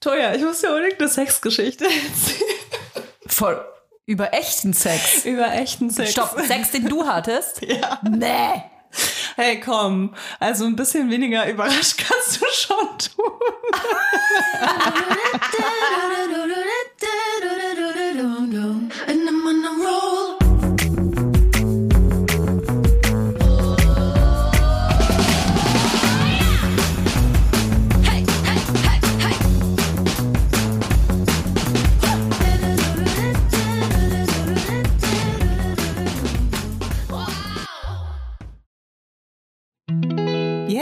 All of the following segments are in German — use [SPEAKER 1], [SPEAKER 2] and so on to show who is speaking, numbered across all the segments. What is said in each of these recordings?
[SPEAKER 1] Toja, ich muss dir unbedingt eine Sexgeschichte erzählen.
[SPEAKER 2] Voll. Über echten Sex.
[SPEAKER 1] Über echten Sex.
[SPEAKER 2] Stopp, Sex, den du hattest?
[SPEAKER 1] Ja.
[SPEAKER 2] Nee.
[SPEAKER 1] Hey, komm. Also ein bisschen weniger überrascht kannst du schon tun.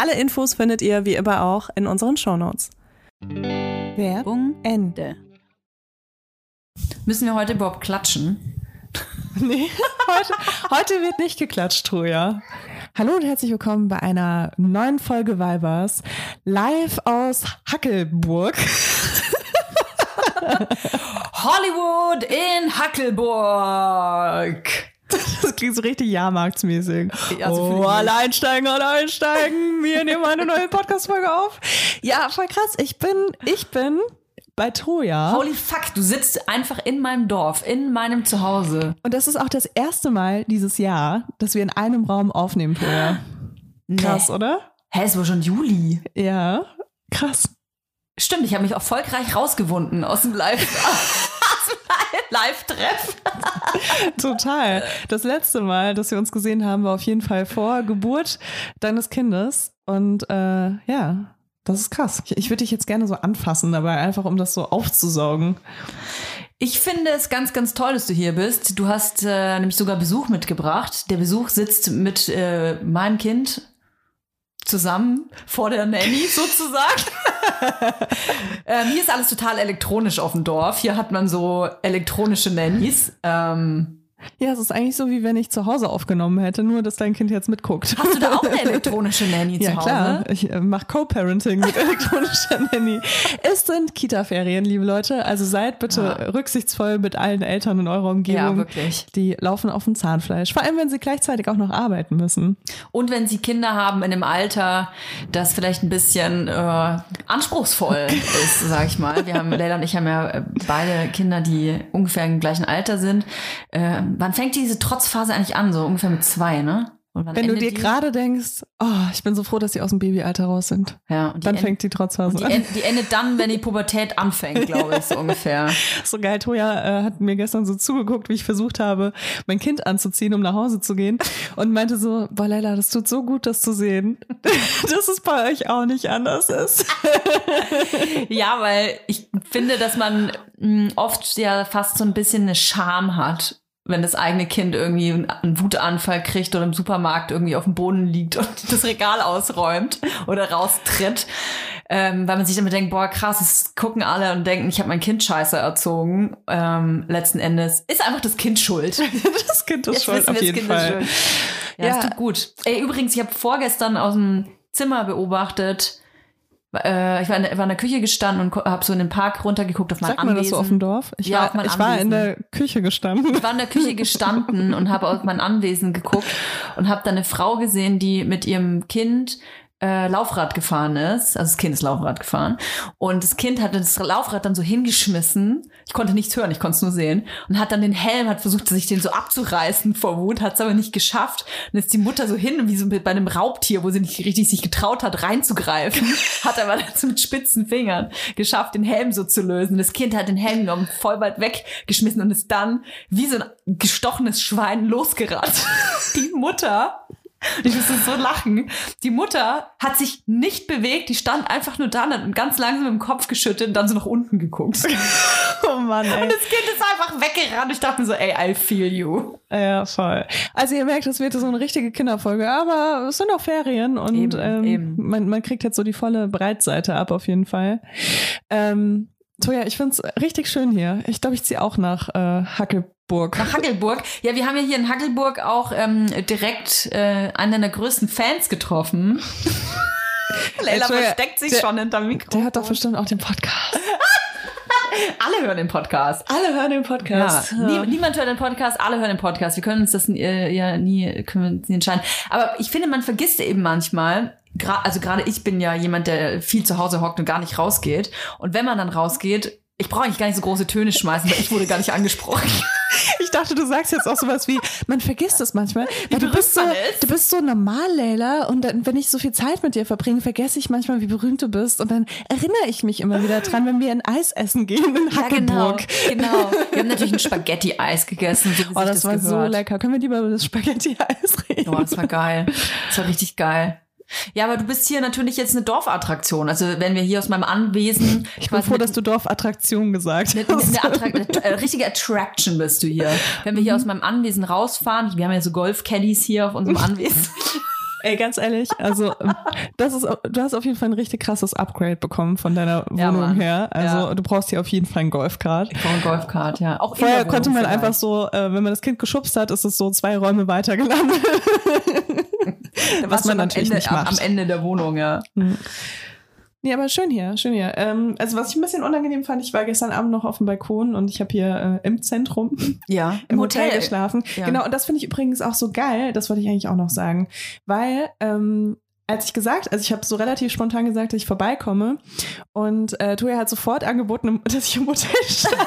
[SPEAKER 3] Alle Infos findet ihr wie immer auch in unseren Shownotes. Werbung Ende.
[SPEAKER 2] Müssen wir heute überhaupt klatschen?
[SPEAKER 1] Nee, heute, heute wird nicht geklatscht, Troja.
[SPEAKER 3] Hallo und herzlich willkommen bei einer neuen Folge Weibers live aus Hackelburg.
[SPEAKER 2] Hollywood in Hackelburg.
[SPEAKER 3] Das klingt so richtig Jahrmarktsmäßig.
[SPEAKER 2] Ja, so fühl
[SPEAKER 3] oh, alle einsteigen, alle einsteigen. Wir nehmen eine neue Podcast-Folge auf. Ja, voll krass. Ich bin, ich bin bei Troja.
[SPEAKER 2] Holy fuck, du sitzt einfach in meinem Dorf, in meinem Zuhause.
[SPEAKER 3] Und das ist auch das erste Mal dieses Jahr, dass wir in einem Raum aufnehmen, Troja. Krass,
[SPEAKER 2] Nee.
[SPEAKER 3] oder?
[SPEAKER 2] Hä, es war schon Juli.
[SPEAKER 3] Ja, krass.
[SPEAKER 2] Stimmt, ich habe mich erfolgreich rausgewunden aus dem Live. Live-Treff.
[SPEAKER 3] Total. Das letzte Mal, dass wir uns gesehen haben, war auf jeden Fall vor Geburt deines Kindes. Und äh, ja, das ist krass. Ich, ich würde dich jetzt gerne so anfassen, dabei einfach um das so aufzusaugen.
[SPEAKER 2] Ich finde es ganz, ganz toll, dass du hier bist. Du hast äh, nämlich sogar Besuch mitgebracht. Der Besuch sitzt mit äh, meinem Kind zusammen vor der Nanny sozusagen. ähm, hier ist alles total elektronisch auf dem Dorf. Hier hat man so elektronische Nannies. Ähm,
[SPEAKER 3] Ja, es ist eigentlich so, wie wenn ich zu Hause aufgenommen hätte, nur dass dein Kind jetzt mitguckt.
[SPEAKER 2] hast du da auch eine elektronische Nanny
[SPEAKER 3] Ja,
[SPEAKER 2] zu Hause?
[SPEAKER 3] klar. Ich äh, mache Co-Parenting mit elektronischer Nanny. Es sind Kita-Ferien, liebe Leute. Also seid bitte rücksichtsvoll mit allen Eltern in eurer Umgebung.
[SPEAKER 2] Ja, wirklich.
[SPEAKER 3] Die laufen auf dem Zahnfleisch. Vor allem, wenn sie gleichzeitig auch noch arbeiten müssen.
[SPEAKER 2] Und wenn sie Kinder haben in einem Alter, das vielleicht ein bisschen äh, anspruchsvoll ist, sag ich mal. Wir haben, Leila und ich haben ja beide Kinder, die ungefähr im gleichen Alter sind. Äh, wann fängt diese Trotzphase eigentlich an? So ungefähr mit zwei, ne?
[SPEAKER 3] Wenn du dir gerade denkst, oh, ich bin so froh, dass sie aus dem Babyalter raus sind.
[SPEAKER 2] ja, und
[SPEAKER 3] Dann
[SPEAKER 2] end-
[SPEAKER 3] fängt die Trotzphase
[SPEAKER 2] die,
[SPEAKER 3] an.
[SPEAKER 2] end, die endet dann, wenn die Pubertät anfängt, glaube ich, so ungefähr.
[SPEAKER 3] So geil, Toja äh, hat mir gestern so zugeguckt, wie ich versucht habe, mein Kind anzuziehen, um nach Hause zu gehen und meinte so, boah Leila, das tut so gut, das zu sehen, dass es bei euch auch nicht anders ist.
[SPEAKER 2] Ja, weil ich finde, dass man mh, oft ja fast so ein bisschen eine Scham hat, wenn das eigene Kind irgendwie einen Wutanfall kriegt oder im Supermarkt irgendwie auf dem Boden liegt und das Regal ausräumt oder raustritt. Ähm, weil man sich damit denkt, boah, krass, es gucken alle und denken, ich habe mein Kind scheiße erzogen. Ähm, letzten Endes ist einfach das Kind schuld.
[SPEAKER 3] Das Kind ist
[SPEAKER 2] Jetzt
[SPEAKER 3] schuld, auf
[SPEAKER 2] das
[SPEAKER 3] jeden
[SPEAKER 2] Kind ist
[SPEAKER 3] Fall.
[SPEAKER 2] schuld. Ja,
[SPEAKER 3] Ja.
[SPEAKER 2] das tut gut. Ey, übrigens, ich habe vorgestern aus dem Zimmer beobachtet, äh, ich war in, der, war in der Küche gestanden und habe so in den Park runtergeguckt auf mein
[SPEAKER 3] Sagt man das
[SPEAKER 2] Anwesen.
[SPEAKER 3] so auf dem Dorf? Ich,
[SPEAKER 2] Ja, auf
[SPEAKER 3] war, ich war in
[SPEAKER 2] Anwesen.
[SPEAKER 3] der Küche gestanden.
[SPEAKER 2] Ich war in der Küche gestanden und habe auf mein Anwesen geguckt und habe da eine Frau gesehen, die mit ihrem Kind äh, Laufrad gefahren ist. Also das Kind ist Laufrad gefahren. Und das Kind hat das Laufrad dann so hingeschmissen. Ich konnte nichts hören, ich konnte es nur sehen. Und hat dann den Helm, hat versucht, sich den so abzureißen vor Wut, hat es aber nicht geschafft. Und ist die Mutter so hin, wie so bei einem Raubtier, wo sie nicht richtig sich getraut hat, reinzugreifen. hat aber so mit spitzen Fingern geschafft, den Helm so zu lösen. Das Kind hat den Helm genommen, voll weit weggeschmissen und ist dann wie so ein gestochenes Schwein losgerannt. Die Mutter und ich musste so lachen. Die Mutter hat sich nicht bewegt, die stand einfach nur da und hat ganz langsam im Kopf geschüttet und dann so nach unten geguckt. Und
[SPEAKER 3] Oh Mann, ey.
[SPEAKER 2] das Kind ist einfach weggerannt. Ich dachte mir so, ey, I feel you.
[SPEAKER 3] Ja, voll. Also ihr merkt, das wird so eine richtige Kinderfolge, aber es sind auch Ferien und
[SPEAKER 2] Eben,
[SPEAKER 3] ähm,
[SPEAKER 2] eben.
[SPEAKER 3] Man, man kriegt jetzt so die volle Breitseite ab auf jeden Fall. Ähm, Toja, ich find's richtig schön hier. Ich glaube, ich ziehe auch nach äh, Hackelburg.
[SPEAKER 2] Nach Hackelburg. Ja, wir haben ja hier in Hackelburg auch ähm, direkt äh, einen deiner größten Fans getroffen. Leila versteckt sich
[SPEAKER 3] der-
[SPEAKER 2] schon hinterm Mikro.
[SPEAKER 3] Der hat doch bestimmt auch den Podcast.
[SPEAKER 2] Alle hören den Podcast.
[SPEAKER 3] Alle hören den
[SPEAKER 2] Ja,
[SPEAKER 3] Podcast.
[SPEAKER 2] nie, niemand hört den Podcast, alle hören den Podcast. Wir können uns das äh, ja nie, können wir uns nie entscheiden. Aber ich finde, man vergisst eben manchmal, gra also gerade ich bin ja jemand, der viel zu Hause hockt und gar nicht rausgeht. Und wenn man dann rausgeht, ich brauche eigentlich gar nicht so große Töne schmeißen, weil ich wurde gar nicht angesprochen.
[SPEAKER 3] Ich dachte, du sagst jetzt auch sowas wie, man vergisst es manchmal. Weil du bist so, du bist so normal, Leila. Und dann, wenn ich so viel Zeit mit dir verbringe, vergesse ich manchmal, wie berühmt du bist. Und dann erinnere ich mich immer wieder dran, wenn wir ein Eis essen gehen in Hackelburg.
[SPEAKER 2] genau. Wir haben natürlich ein Spaghetti-Eis gegessen, so
[SPEAKER 3] Oh,
[SPEAKER 2] sich
[SPEAKER 3] das, war so
[SPEAKER 2] gehört.
[SPEAKER 3] lecker. Können wir lieber über das Spaghetti-Eis reden?
[SPEAKER 2] Oh, das war geil. Das war richtig geil. Ja, aber du bist hier natürlich jetzt eine Dorfattraktion. Also wenn wir hier aus meinem Anwesen.
[SPEAKER 3] Ich bin froh, dass du Dorfattraktion gesagt
[SPEAKER 2] Eine,
[SPEAKER 3] hast.
[SPEAKER 2] eine, Attra äh, richtige Attraction bist du hier. Wenn wir hier aus meinem Anwesen rausfahren, wir haben ja so Golf-Caddies hier auf unserem Anwesen.
[SPEAKER 3] Ey, ganz ehrlich, also ähm, das ist, du hast auf jeden Fall ein richtig krasses Upgrade bekommen von deiner
[SPEAKER 2] Ja,
[SPEAKER 3] Wohnung
[SPEAKER 2] Mann.
[SPEAKER 3] her. Also
[SPEAKER 2] Ja.
[SPEAKER 3] du brauchst hier auf jeden Fall ein Golfkart.
[SPEAKER 2] Ich brauche ein Golfkart, ja. Auch
[SPEAKER 3] Vorher konnte man
[SPEAKER 2] vielleicht.
[SPEAKER 3] einfach so, äh, wenn man das Kind geschubst hat, ist es so zwei Räume weiter gelandet.
[SPEAKER 2] Da
[SPEAKER 3] was man natürlich
[SPEAKER 2] Ende,
[SPEAKER 3] nicht
[SPEAKER 2] am,
[SPEAKER 3] macht.
[SPEAKER 2] am Ende der Wohnung, ja.
[SPEAKER 3] Nee, aber schön hier, schön hier. Ähm, also was ich ein bisschen unangenehm fand, ich war gestern Abend noch auf dem Balkon und ich habe hier äh, im Zentrum
[SPEAKER 2] Ja,
[SPEAKER 3] im Hotel, geschlafen.
[SPEAKER 2] Ja.
[SPEAKER 3] Genau, und das finde ich übrigens auch so geil, das wollte ich eigentlich auch noch sagen, weil ähm, als ich gesagt, also ich habe so relativ spontan gesagt, dass ich vorbeikomme und äh, Toja hat sofort angeboten, dass ich im Hotel schlafe.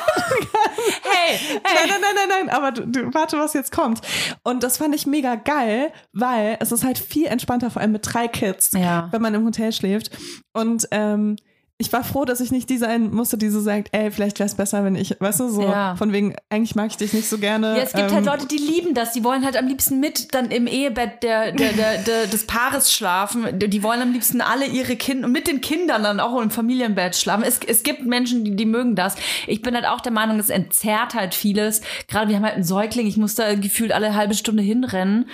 [SPEAKER 2] Hey,
[SPEAKER 3] Nein, nein, nein, nein, nein, aber du, du, warte, was jetzt kommt. Und das fand ich mega geil, weil es ist halt viel entspannter, vor allem mit drei Kids,
[SPEAKER 2] Ja.
[SPEAKER 3] wenn man im Hotel schläft. Und ähm, ich war froh, dass ich nicht die sein musste, die so sagt, ey, vielleicht wäre es besser, wenn ich, weißt du, so
[SPEAKER 2] Ja.
[SPEAKER 3] von wegen, eigentlich mag ich dich nicht so gerne.
[SPEAKER 2] Ja, es gibt
[SPEAKER 3] ähm,
[SPEAKER 2] halt Leute, die lieben das. Die wollen halt am liebsten mit dann im Ehebett der, der, der, der, des Paares schlafen. Die wollen am liebsten alle ihre Kinder und mit den Kindern dann auch im Familienbett schlafen. Es, es gibt Menschen, die, die mögen das. Ich bin halt auch der Meinung, es entzerrt halt vieles. Gerade wir haben halt einen Säugling. Ich muss da gefühlt alle halbe Stunde hinrennen.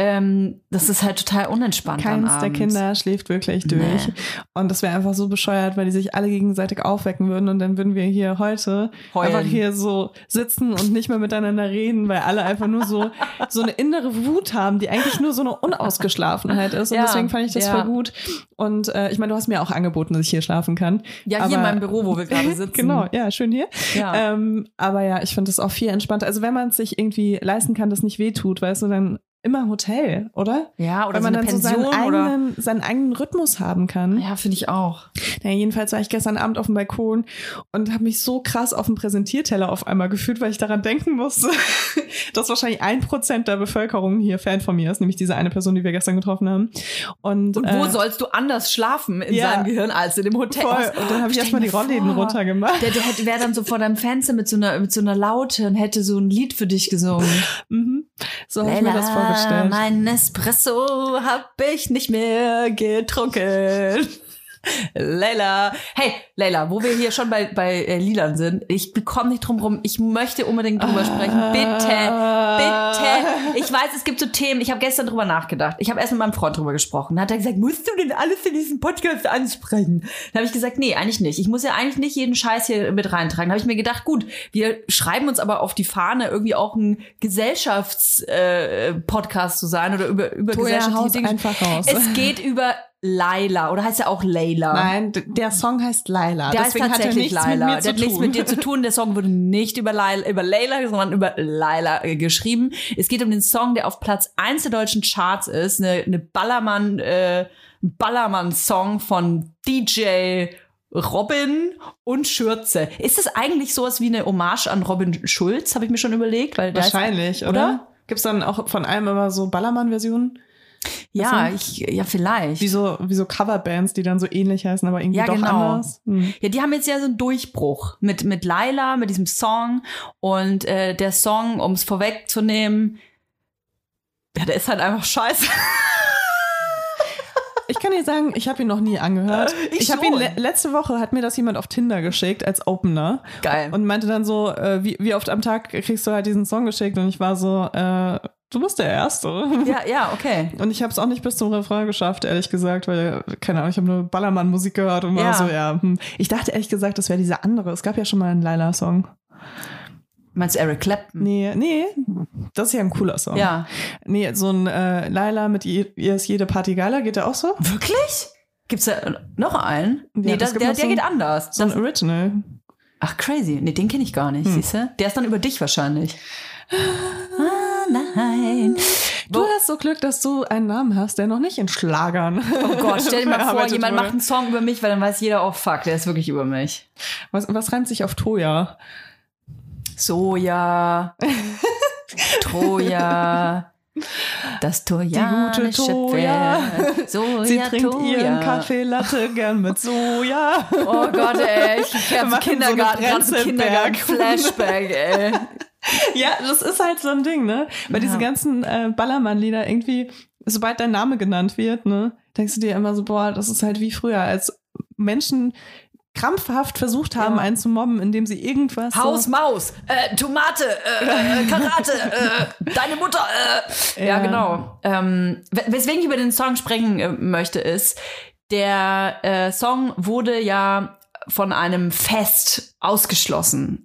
[SPEAKER 2] Ähm, das ist halt total unentspannt.
[SPEAKER 3] Keins der. Kinder schläft wirklich durch.
[SPEAKER 2] Nee.
[SPEAKER 3] Und das wäre einfach so bescheuert, weil die sich alle gegenseitig aufwecken würden und dann würden wir hier heute
[SPEAKER 2] Heulen.
[SPEAKER 3] einfach hier so sitzen und nicht mehr miteinander reden, weil alle einfach nur so, so eine innere Wut haben, die eigentlich nur so eine Unausgeschlafenheit ist. Und
[SPEAKER 2] Ja,
[SPEAKER 3] deswegen fand ich das
[SPEAKER 2] ja.
[SPEAKER 3] voll gut. Und äh, ich meine, du hast mir auch angeboten, dass ich hier schlafen kann.
[SPEAKER 2] Ja, hier in
[SPEAKER 3] Aber-
[SPEAKER 2] meinem Büro, wo wir gerade sitzen.
[SPEAKER 3] Genau, ja, schön hier.
[SPEAKER 2] Ja.
[SPEAKER 3] Ähm, aber ja, ich finde das auch viel entspannter. Also wenn man es sich irgendwie leisten kann, das nicht wehtut, weißt du, dann immer Hotel, oder?
[SPEAKER 2] Ja, oder
[SPEAKER 3] Weil
[SPEAKER 2] so
[SPEAKER 3] man
[SPEAKER 2] eine
[SPEAKER 3] dann so seinen
[SPEAKER 2] Pension oder.
[SPEAKER 3] eigenen, seinen eigenen Rhythmus haben kann.
[SPEAKER 2] Ja, finde ich auch.
[SPEAKER 3] Ja, jedenfalls war ich gestern Abend auf dem Balkon und habe mich so krass auf dem Präsentierteller auf einmal gefühlt, weil ich daran denken musste, dass wahrscheinlich ein Prozent der Bevölkerung hier Fan von mir ist, nämlich diese eine Person, die wir gestern getroffen haben. Und,
[SPEAKER 2] Und wo
[SPEAKER 3] äh,
[SPEAKER 2] sollst du anders schlafen in
[SPEAKER 3] ja.
[SPEAKER 2] seinem Gehirn als in dem Hotel?
[SPEAKER 3] Voll. Und dann habe ich erstmal die Rollläden runtergemacht.
[SPEAKER 2] Der, der wäre dann so vor deinem Fenster mit so einer, mit so einer Laute und hätte so ein Lied für dich gesungen.
[SPEAKER 3] Mhm. So habe ich mir das vorgestellt.
[SPEAKER 2] Mein Espresso hab ich nicht mehr getrunken. Leila. Hey, Leila, wo wir hier schon bei, bei äh, Lilan sind, ich bekomme nicht drum rum. Ich möchte unbedingt drüber sprechen. Bitte, bitte. Ich weiß, es gibt so Themen. Ich habe gestern drüber nachgedacht. Ich habe erst mit meinem Freund drüber gesprochen. Dann hat er gesagt, musst du denn alles in diesem Podcast ansprechen? Dann habe ich gesagt, nee, eigentlich nicht. Ich muss ja eigentlich nicht jeden Scheiß hier mit reintragen. Da habe ich mir gedacht, gut, wir schreiben uns aber auf die Fahne, irgendwie auch ein Gesellschaftspodcast äh, zu sein oder über, über
[SPEAKER 3] Toja,
[SPEAKER 2] gesellschaftliche Dinge.
[SPEAKER 3] einfach raus.
[SPEAKER 2] Es geht über Laila oder heißt ja auch Layla.
[SPEAKER 3] Nein, der Song heißt Laila.
[SPEAKER 2] Der
[SPEAKER 3] Deswegen
[SPEAKER 2] heißt tatsächlich
[SPEAKER 3] hat er
[SPEAKER 2] Laila.
[SPEAKER 3] mit
[SPEAKER 2] der hat nichts mit dir zu tun. Der Song wurde nicht über Laila, über Layla, sondern über Laila äh, geschrieben. Es geht um den Song, der auf Platz 1 der deutschen Charts ist. Eine, eine Ballermann, äh, Ballermann-Song von DJ Robin und Schürze. Ist das eigentlich sowas wie eine Hommage an Robin Schulz? Habe ich mir schon überlegt, weil
[SPEAKER 3] Wahrscheinlich, oder?
[SPEAKER 2] oder?
[SPEAKER 3] Gibt's dann auch von allem immer so Ballermann-Versionen?
[SPEAKER 2] Ja, ich, ja vielleicht.
[SPEAKER 3] Wie so, wie so Coverbands, die dann so ähnlich heißen, aber irgendwie
[SPEAKER 2] Ja,
[SPEAKER 3] doch
[SPEAKER 2] genau.
[SPEAKER 3] anders. Hm.
[SPEAKER 2] Ja, die haben jetzt ja so einen Durchbruch mit, mit Laila, mit diesem Song. Und äh, der Song, um es vorwegzunehmen, ja, der ist halt einfach scheiße.
[SPEAKER 3] Ich kann dir sagen, ich habe ihn noch nie angehört.
[SPEAKER 2] Ich
[SPEAKER 3] Ich, habe ihn le letzte Woche hat mir das jemand auf Tinder geschickt als Opener
[SPEAKER 2] Geil.
[SPEAKER 3] und meinte dann so, äh, wie, wie oft am Tag kriegst du halt diesen Song geschickt und ich war so, äh, du bist der Erste.
[SPEAKER 2] ja, ja, okay.
[SPEAKER 3] Und ich habe es auch nicht bis zum Refrain geschafft, ehrlich gesagt, weil, keine Ahnung, ich habe nur Ballermann-Musik gehört und
[SPEAKER 2] Ja.
[SPEAKER 3] war so, ja. Hm. Ich dachte ehrlich gesagt, das wäre dieser andere. Es gab ja schon mal einen Laila-Song.
[SPEAKER 2] Meinst du Eric Clapton?
[SPEAKER 3] Nee, nee, das ist ja ein cooler Song.
[SPEAKER 2] Ja.
[SPEAKER 3] Nee, so ein äh, Laila mit ihr ist jede Party geiler, geht der auch so?
[SPEAKER 2] Wirklich? Gibt's da noch einen? nee,
[SPEAKER 3] das
[SPEAKER 2] das,
[SPEAKER 3] gibt
[SPEAKER 2] der,
[SPEAKER 3] noch
[SPEAKER 2] der
[SPEAKER 3] so
[SPEAKER 2] geht anders.
[SPEAKER 3] So ein
[SPEAKER 2] Das,
[SPEAKER 3] Original.
[SPEAKER 2] ach, crazy. Nee, den kenne ich gar nicht,
[SPEAKER 3] Hm.
[SPEAKER 2] siehst du? Der ist dann über dich wahrscheinlich. Nein.
[SPEAKER 3] Du hast so Glück, dass du einen Namen hast, der noch nicht in Schlagern.
[SPEAKER 2] Oh Gott, stell dir mal vor, jemand
[SPEAKER 3] wurde.
[SPEAKER 2] macht einen Song über mich, weil dann weiß jeder, oh fuck, der ist wirklich über mich.
[SPEAKER 3] Was, was reimt sich auf Toja?
[SPEAKER 2] Soja, Troja, das
[SPEAKER 3] Toja.
[SPEAKER 2] Pferd. Soja,
[SPEAKER 3] Sie trinkt
[SPEAKER 2] Toja.
[SPEAKER 3] ihren Kaffee Latte gern mit Soja.
[SPEAKER 2] Oh Gott, ey, ich
[SPEAKER 3] so eine
[SPEAKER 2] Kindergarten, so
[SPEAKER 3] Brezelberg.
[SPEAKER 2] Kindergarten-Flashback, ey.
[SPEAKER 3] ja, das ist halt so ein Ding, ne? Weil diese ganzen äh, Ballermann-Lieder irgendwie, sobald dein Name genannt wird, ne, denkst du dir immer so, boah, das ist halt wie früher, als Menschen krampfhaft versucht haben,
[SPEAKER 2] Ja.
[SPEAKER 3] einen zu mobben, indem sie irgendwas
[SPEAKER 2] Haus,
[SPEAKER 3] so,
[SPEAKER 2] Maus, äh, Tomate, äh, äh, Karate, äh, deine Mutter, äh. Ja,
[SPEAKER 3] Ja.
[SPEAKER 2] genau. Ähm, we- weswegen ich über den Song sprechen äh, möchte, ist, der äh, Song wurde ja von einem Fest ausgeschlossen.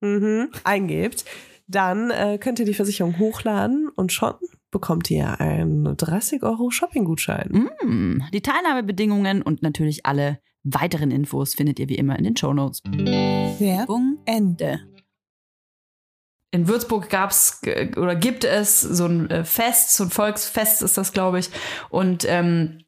[SPEAKER 4] Mhm, eingebt, dann äh, könnt ihr die Versicherung hochladen und schon bekommt ihr einen 30 Euro Shopping-Gutschein.
[SPEAKER 2] Mm, Die Teilnahmebedingungen und natürlich alle weiteren Infos findet ihr wie immer in den Shownotes.
[SPEAKER 3] Werbung Ende.
[SPEAKER 2] In Würzburg gab's äh, oder gibt es so ein äh, Fest, so ein Volksfest ist das, glaube ich. Und ähm,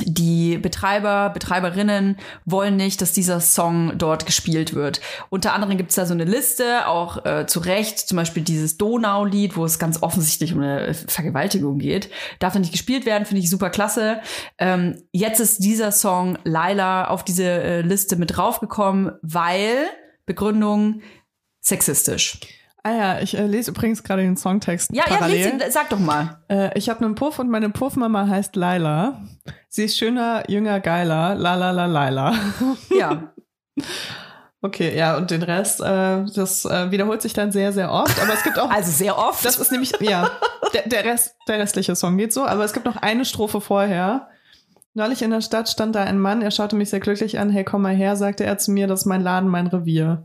[SPEAKER 2] die Betreiber, Betreiberinnen wollen nicht, dass dieser Song dort gespielt wird. Unter anderem gibt's da so eine Liste, auch äh, zu Recht, zum Beispiel dieses Donau-Lied, wo es ganz offensichtlich um eine Vergewaltigung geht. Darf da nicht gespielt werden, finde ich super klasse. Ähm, jetzt ist dieser Song Laila auf diese äh, Liste mit draufgekommen, weil Begründung sexistisch.
[SPEAKER 3] Ah ja, ich äh, lese übrigens gerade den Songtext
[SPEAKER 2] Ja, ja,
[SPEAKER 3] parallel.
[SPEAKER 2] lies ihn, sag doch mal.
[SPEAKER 3] Äh, ich habe einen Puff und meine Puffmama heißt Laila. Sie ist schöner, jünger, geiler. La la la Laila.
[SPEAKER 2] Ja.
[SPEAKER 3] Okay, ja, und den Rest, äh, das äh, wiederholt sich dann sehr, sehr oft. Aber es gibt auch.
[SPEAKER 2] Also sehr oft.
[SPEAKER 3] das ist nämlich, ja, der, der Rest, der restliche Song geht so, aber es gibt noch eine Strophe vorher. Neulich in der Stadt stand da ein Mann, er schaute mich sehr glücklich an. Hey, komm mal her, sagte er zu mir, das ist mein Laden, mein Revier.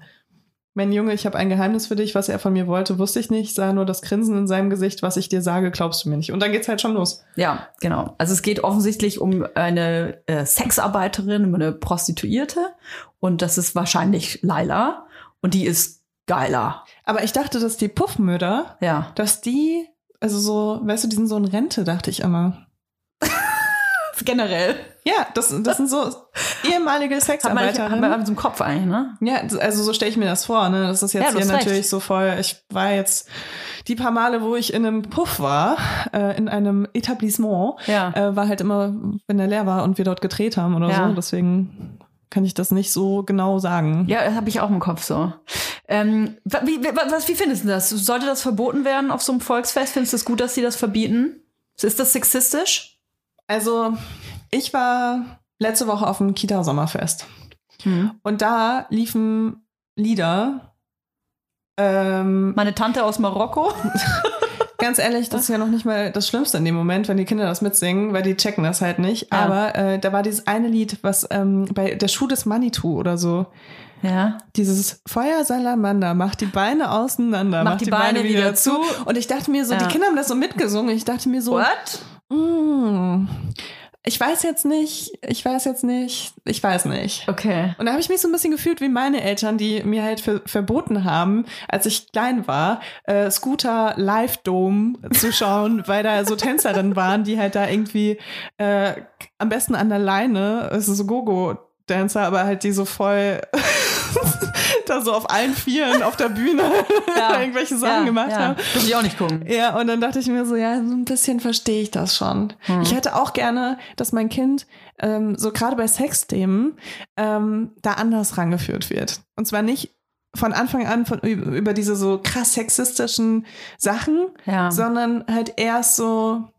[SPEAKER 3] Mein Junge, ich habe ein Geheimnis für dich. Was er von mir wollte, wusste ich nicht. Sah nur das Grinsen in seinem Gesicht. Was ich dir sage, glaubst du mir nicht. Und dann geht's halt schon los.
[SPEAKER 2] ja, genau. Also es geht offensichtlich um eine äh, Sexarbeiterin, um eine Prostituierte. Und das ist wahrscheinlich Laila. Und die ist geiler.
[SPEAKER 3] Aber ich dachte, dass die Puffmütter,
[SPEAKER 2] Ja.
[SPEAKER 3] dass die, also so, weißt du, die sind so in Rente, dachte ich immer.
[SPEAKER 2] Generell.
[SPEAKER 3] Ja, das, das sind so ehemalige
[SPEAKER 2] hat man
[SPEAKER 3] Sexarbeiterinnen.
[SPEAKER 2] so im Kopf eigentlich, ne?
[SPEAKER 3] Ja, also so stelle ich mir das vor, ne? Das ist
[SPEAKER 2] Ja,
[SPEAKER 3] jetzt
[SPEAKER 2] du
[SPEAKER 3] hier
[SPEAKER 2] hast recht.
[SPEAKER 3] natürlich so voll. Ich war jetzt die paar Male, wo ich in einem Puff war, äh, in einem Etablissement,
[SPEAKER 2] Ja.
[SPEAKER 3] äh, war halt immer, wenn der leer war und wir dort gedreht haben oder
[SPEAKER 2] Ja.
[SPEAKER 3] so. Deswegen kann ich das nicht so genau sagen.
[SPEAKER 2] Ja, das habe ich auch im Kopf so. Ähm, wie, was, wie findest du das? Sollte das verboten werden auf so einem Volksfest? Findest du es gut, dass sie das verbieten? Ist das sexistisch?
[SPEAKER 3] Also, ich war letzte Woche auf dem Kita-Sommerfest.
[SPEAKER 2] Hm.
[SPEAKER 3] Und da liefen Lieder. Ähm,
[SPEAKER 2] Meine Tante aus Marokko.
[SPEAKER 3] ganz ehrlich, das ist ja noch nicht mal das Schlimmste in dem Moment, wenn die Kinder das mitsingen, weil die checken das halt nicht.
[SPEAKER 2] Ja.
[SPEAKER 3] Aber äh, da war dieses eine Lied, was ähm, bei der Schuh des Manitou oder so.
[SPEAKER 2] Ja.
[SPEAKER 3] Dieses Feuersalamander macht die Beine auseinander, macht, die, Beine, wieder zu. Und ich dachte mir so,
[SPEAKER 2] Ja.
[SPEAKER 3] die Kinder haben das so mitgesungen. Ich dachte mir so,
[SPEAKER 2] What?
[SPEAKER 3] Mm, ich weiß jetzt nicht, ich weiß jetzt nicht, ich weiß nicht.
[SPEAKER 2] Okay.
[SPEAKER 3] Und da habe ich mich so ein bisschen gefühlt wie meine Eltern, die mir halt ver verboten haben, als ich klein war, äh, Scooter Live Dome zu schauen, weil da so Tänzerinnen waren, die halt da irgendwie äh, am besten an der Leine, es ist so Gogo-Dancer, aber halt die so voll da so auf allen Vieren auf der Bühne irgendwelche Sachen
[SPEAKER 2] ja,
[SPEAKER 3] gemacht
[SPEAKER 2] ja.
[SPEAKER 3] haben.
[SPEAKER 2] Muss ich auch nicht gucken.
[SPEAKER 3] Ja, und dann dachte ich mir so, ja, so ein bisschen verstehe ich das schon. Ich hätte auch gerne, dass mein Kind ähm, so gerade bei Sexthemen ähm, da anders rangeführt wird. Und zwar nicht von Anfang an von, über diese so krass sexistischen Sachen,
[SPEAKER 2] Ja.
[SPEAKER 3] sondern halt erst so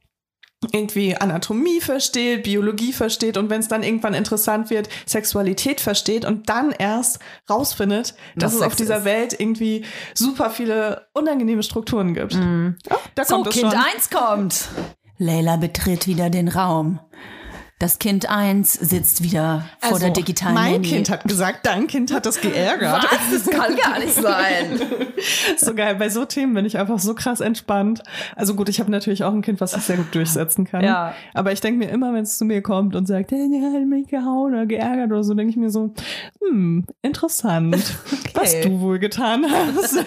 [SPEAKER 3] irgendwie Anatomie versteht, Biologie versteht und wenn es dann irgendwann interessant wird, Sexualität versteht und dann erst rausfindet, dass
[SPEAKER 2] Was
[SPEAKER 3] es auf dieser
[SPEAKER 2] ist.
[SPEAKER 3] Welt irgendwie super viele unangenehme Strukturen gibt. Oh, da
[SPEAKER 2] So,
[SPEAKER 3] kommt
[SPEAKER 2] Kind
[SPEAKER 3] schon.
[SPEAKER 2] 1 kommt. Leila betritt wieder den Raum. Das Kind 1 sitzt wieder vor
[SPEAKER 3] Also,
[SPEAKER 2] der digitalen
[SPEAKER 3] Mein
[SPEAKER 2] Handy.
[SPEAKER 3] Kind hat gesagt, dein Kind hat das geärgert.
[SPEAKER 2] Was? Das kann gar nicht sein.
[SPEAKER 3] so geil. Bei so Themen bin ich einfach so krass entspannt. Also gut, ich habe natürlich auch ein Kind, was sich sehr gut durchsetzen kann.
[SPEAKER 2] Ja.
[SPEAKER 3] Aber ich denke mir immer, wenn es zu mir kommt und sagt, hey, der hat mich gehauen oder geärgert oder so, denke ich mir so, hm, interessant, was du wohl getan hast.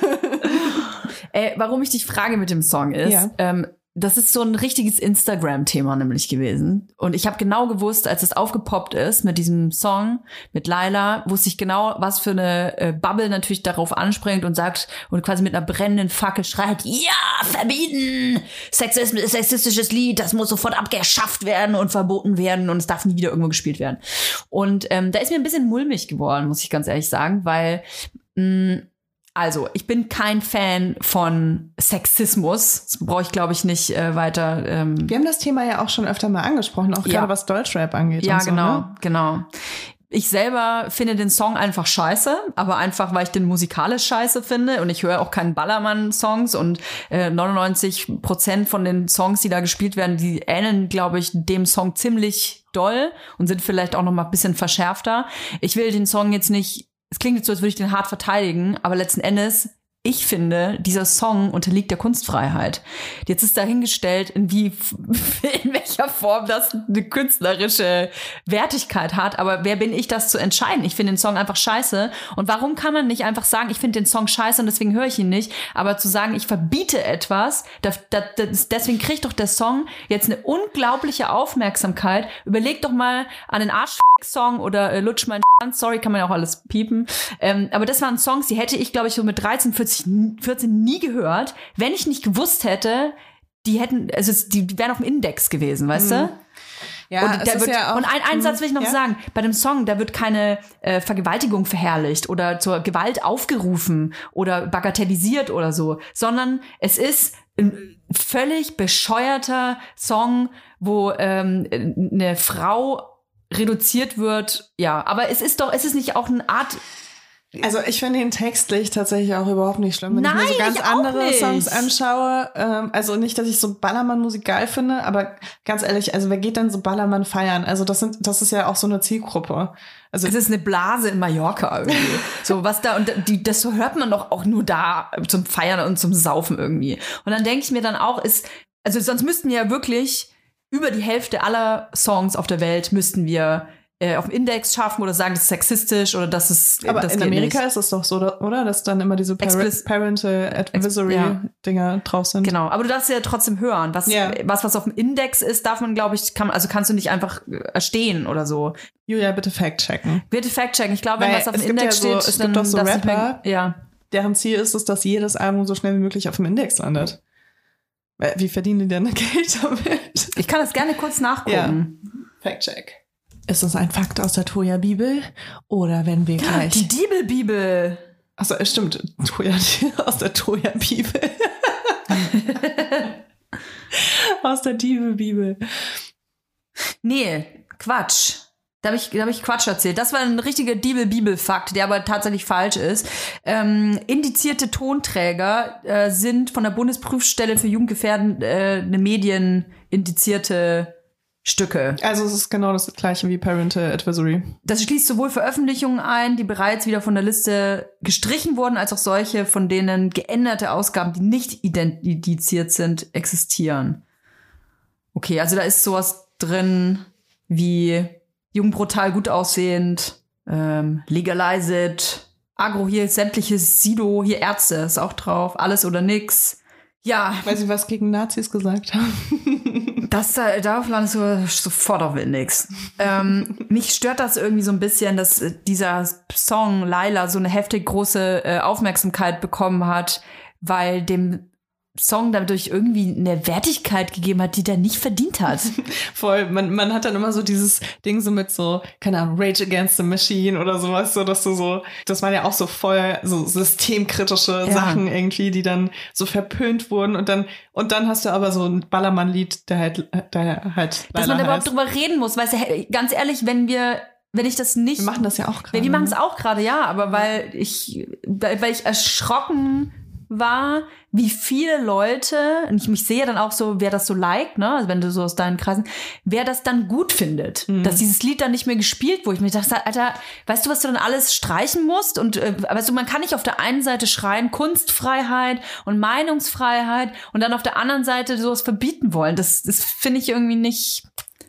[SPEAKER 2] Äh, warum ich dich frage mit dem Song ist,
[SPEAKER 3] Ja.
[SPEAKER 2] ähm, das ist so ein richtiges Instagram-Thema nämlich gewesen. Und ich habe genau gewusst, als es aufgepoppt ist mit diesem Song, mit Laila, wusste ich genau, was für eine äh, Bubble natürlich darauf anspringt und sagt und quasi mit einer brennenden Fackel schreit, ja, verbieten! Sexismus, sexistisches Lied, das muss sofort abgeschafft werden und verboten werden und es darf nie wieder irgendwo gespielt werden. Und ähm, da ist mir ein bisschen mulmig geworden, muss ich ganz ehrlich sagen, weil mh, also, ich bin kein Fan von Sexismus. Das brauche ich, glaube ich, nicht äh, weiter. Ähm,
[SPEAKER 3] Wir haben das Thema ja auch schon öfter mal angesprochen, auch
[SPEAKER 2] Ja.
[SPEAKER 3] gerade was Deutschrap angeht.
[SPEAKER 2] ja,
[SPEAKER 3] so,
[SPEAKER 2] genau,
[SPEAKER 3] Ne?
[SPEAKER 2] genau. Ich selber finde den Song einfach scheiße, aber einfach, weil ich den musikalisch scheiße finde und ich höre auch keinen Ballermann-Songs und äh, 99 Prozent von den Songs, die da gespielt werden, die ähneln, glaube ich, dem Song ziemlich doll und sind vielleicht auch noch mal ein bisschen verschärfter. Ich will den Song jetzt nicht, es klingt jetzt so, als würde ich den hart verteidigen, aber letzten Endes ich finde, dieser Song unterliegt der Kunstfreiheit. Jetzt ist dahingestellt, in, wie, in welcher Form das eine künstlerische Wertigkeit hat. Aber wer bin ich, das zu entscheiden? Ich finde den Song einfach scheiße. Und warum kann man nicht einfach sagen, ich finde den Song scheiße und deswegen höre ich ihn nicht? Aber zu sagen, ich verbiete etwas, da, da, das, deswegen kriegt doch der Song jetzt eine unglaubliche Aufmerksamkeit. Überleg doch mal an den Arsch-Song oder äh, Lutsch mein. Sorry, kann man ja auch alles piepen. Ähm, aber das waren Songs, die hätte ich, glaube ich, so mit 13, 14, 14 nie gehört, wenn ich nicht gewusst hätte, die hätten, also es- die, die wären auf dem Index gewesen, weißt du?
[SPEAKER 3] Ja,
[SPEAKER 2] und, wird,
[SPEAKER 3] ja auch,
[SPEAKER 2] und ein, einen Satz will ich noch
[SPEAKER 3] ja?
[SPEAKER 2] sagen. Bei dem Song, da wird keine äh, Vergewaltigung verherrlicht oder zur Gewalt aufgerufen oder bagatellisiert oder so, sondern es ist ein völlig bescheuerter Song, wo ähm, eine Frau reduziert wird. Ja, aber es ist doch, es ist nicht auch eine Art
[SPEAKER 3] Also ich finde ihn textlich tatsächlich auch überhaupt nicht schlimm. Wenn ich
[SPEAKER 2] Nein,
[SPEAKER 3] mir so ganz
[SPEAKER 2] ich
[SPEAKER 3] andere
[SPEAKER 2] nicht.
[SPEAKER 3] Songs anschaue, ähm, also nicht, dass ich so Ballermann-Musik geil finde, aber ganz ehrlich, also wer geht denn so Ballermann feiern? Also das sind, das ist ja auch so eine Zielgruppe. Also
[SPEAKER 2] Es ist eine Blase in Mallorca irgendwie. so was da und die das hört man doch auch nur da zum Feiern und zum Saufen irgendwie. Und dann denke ich mir dann auch ist also sonst müssten ja wirklich über die Hälfte aller Songs auf der Welt müssten wir äh, auf dem Index schaffen oder sagen, das ist sexistisch oder das ist
[SPEAKER 3] aber
[SPEAKER 2] das
[SPEAKER 3] in Amerika
[SPEAKER 2] nicht.
[SPEAKER 3] ist es doch so, oder? Dass dann immer diese Par
[SPEAKER 2] Explicit-
[SPEAKER 3] Parental
[SPEAKER 2] ja.
[SPEAKER 3] Advisory-Dinger drauf sind.
[SPEAKER 2] Genau, aber du darfst ja trotzdem hören. Was,
[SPEAKER 3] Ja.
[SPEAKER 2] was, was auf dem Index ist, darf man, glaube ich, kann, also kannst du nicht einfach äh, erstehen oder so.
[SPEAKER 3] Julia, bitte fact-checken.
[SPEAKER 2] Bitte fact-checken. Ich glaube, wenn was auf dem
[SPEAKER 3] gibt ja
[SPEAKER 2] Index
[SPEAKER 3] so-
[SPEAKER 2] steht,
[SPEAKER 3] es
[SPEAKER 2] ist
[SPEAKER 3] gibt
[SPEAKER 2] dann
[SPEAKER 3] doch so Rapper.
[SPEAKER 2] Ja.
[SPEAKER 3] Deren Ziel ist es, dass jedes Album so schnell wie möglich auf dem Index landet. Weil, Wie verdienen die denn Geld damit?
[SPEAKER 2] Ich kann das gerne kurz nachgucken.
[SPEAKER 3] Fact-check. Ist das ein Fakt aus der Toya-Bibel? Oder wenn wir gleich...
[SPEAKER 2] Die Diebelbibel.
[SPEAKER 3] Achso, es stimmt. Toya, aus der Toya-Bibel. aus der Diebel-Bibel.
[SPEAKER 2] Nee, Quatsch. Da habe ich, da hab ich Quatsch erzählt. Das war ein richtiger Bibel-Bibel-Fakt, der aber tatsächlich falsch ist. Ähm, indizierte Tonträger äh, sind von der Bundesprüfstelle für Jugendgefährden äh, eine medienindizierte Stücke.
[SPEAKER 3] Also es ist genau das gleiche wie Parental Advisory.
[SPEAKER 2] Das schließt sowohl Veröffentlichungen ein, die bereits wieder von der Liste gestrichen wurden, als auch solche, von denen geänderte Ausgaben, die nicht identifiziert sind, existieren. Okay, also da ist sowas drin wie jung, brutal, gut aussehend, ähm, legalize it, Agro hier, sämtliches Sido, hier Ärzte ist auch drauf, alles oder nix. Ja,
[SPEAKER 3] Weil sie was gegen Nazis gesagt haben.
[SPEAKER 2] das da, darauf landest du sofort auf nix. Ähm, mich stört das irgendwie so ein bisschen, dass äh, dieser Song Laila so eine heftig große äh, Aufmerksamkeit bekommen hat, weil dem Song dadurch irgendwie eine Wertigkeit gegeben hat, die der nicht verdient hat.
[SPEAKER 3] Voll, man, man hat dann immer so dieses Ding so mit so, keine Ahnung, Rage Against the Machine oder sowas, so dass du so, das waren ja auch so voll so systemkritische
[SPEAKER 2] Ja.
[SPEAKER 3] Sachen irgendwie, die dann so verpönt wurden und dann, und dann hast du aber so ein Ballermann-Lied, der halt, der halt
[SPEAKER 2] Dass man da überhaupt
[SPEAKER 3] heißt.
[SPEAKER 2] drüber reden muss, weißt du, ganz ehrlich, wenn wir, wenn ich das nicht
[SPEAKER 3] Wir machen das ja auch gerade.
[SPEAKER 2] Wir machen es
[SPEAKER 3] ne?
[SPEAKER 2] auch gerade, ja, aber weil ich, weil ich erschrocken war, wie viele Leute, und ich, ich sehe dann auch so, wer das so liked, ne, also wenn du so aus deinen Kreisen, wer das dann gut findet,
[SPEAKER 3] Mhm.
[SPEAKER 2] dass dieses Lied dann nicht mehr gespielt, wo ich mir dachte, Alter, weißt du, was du dann alles streichen musst? Und äh, weißt du, man kann nicht auf der einen Seite schreien, Kunstfreiheit und Meinungsfreiheit und dann auf der anderen Seite sowas verbieten wollen. Das, das finde ich irgendwie nicht,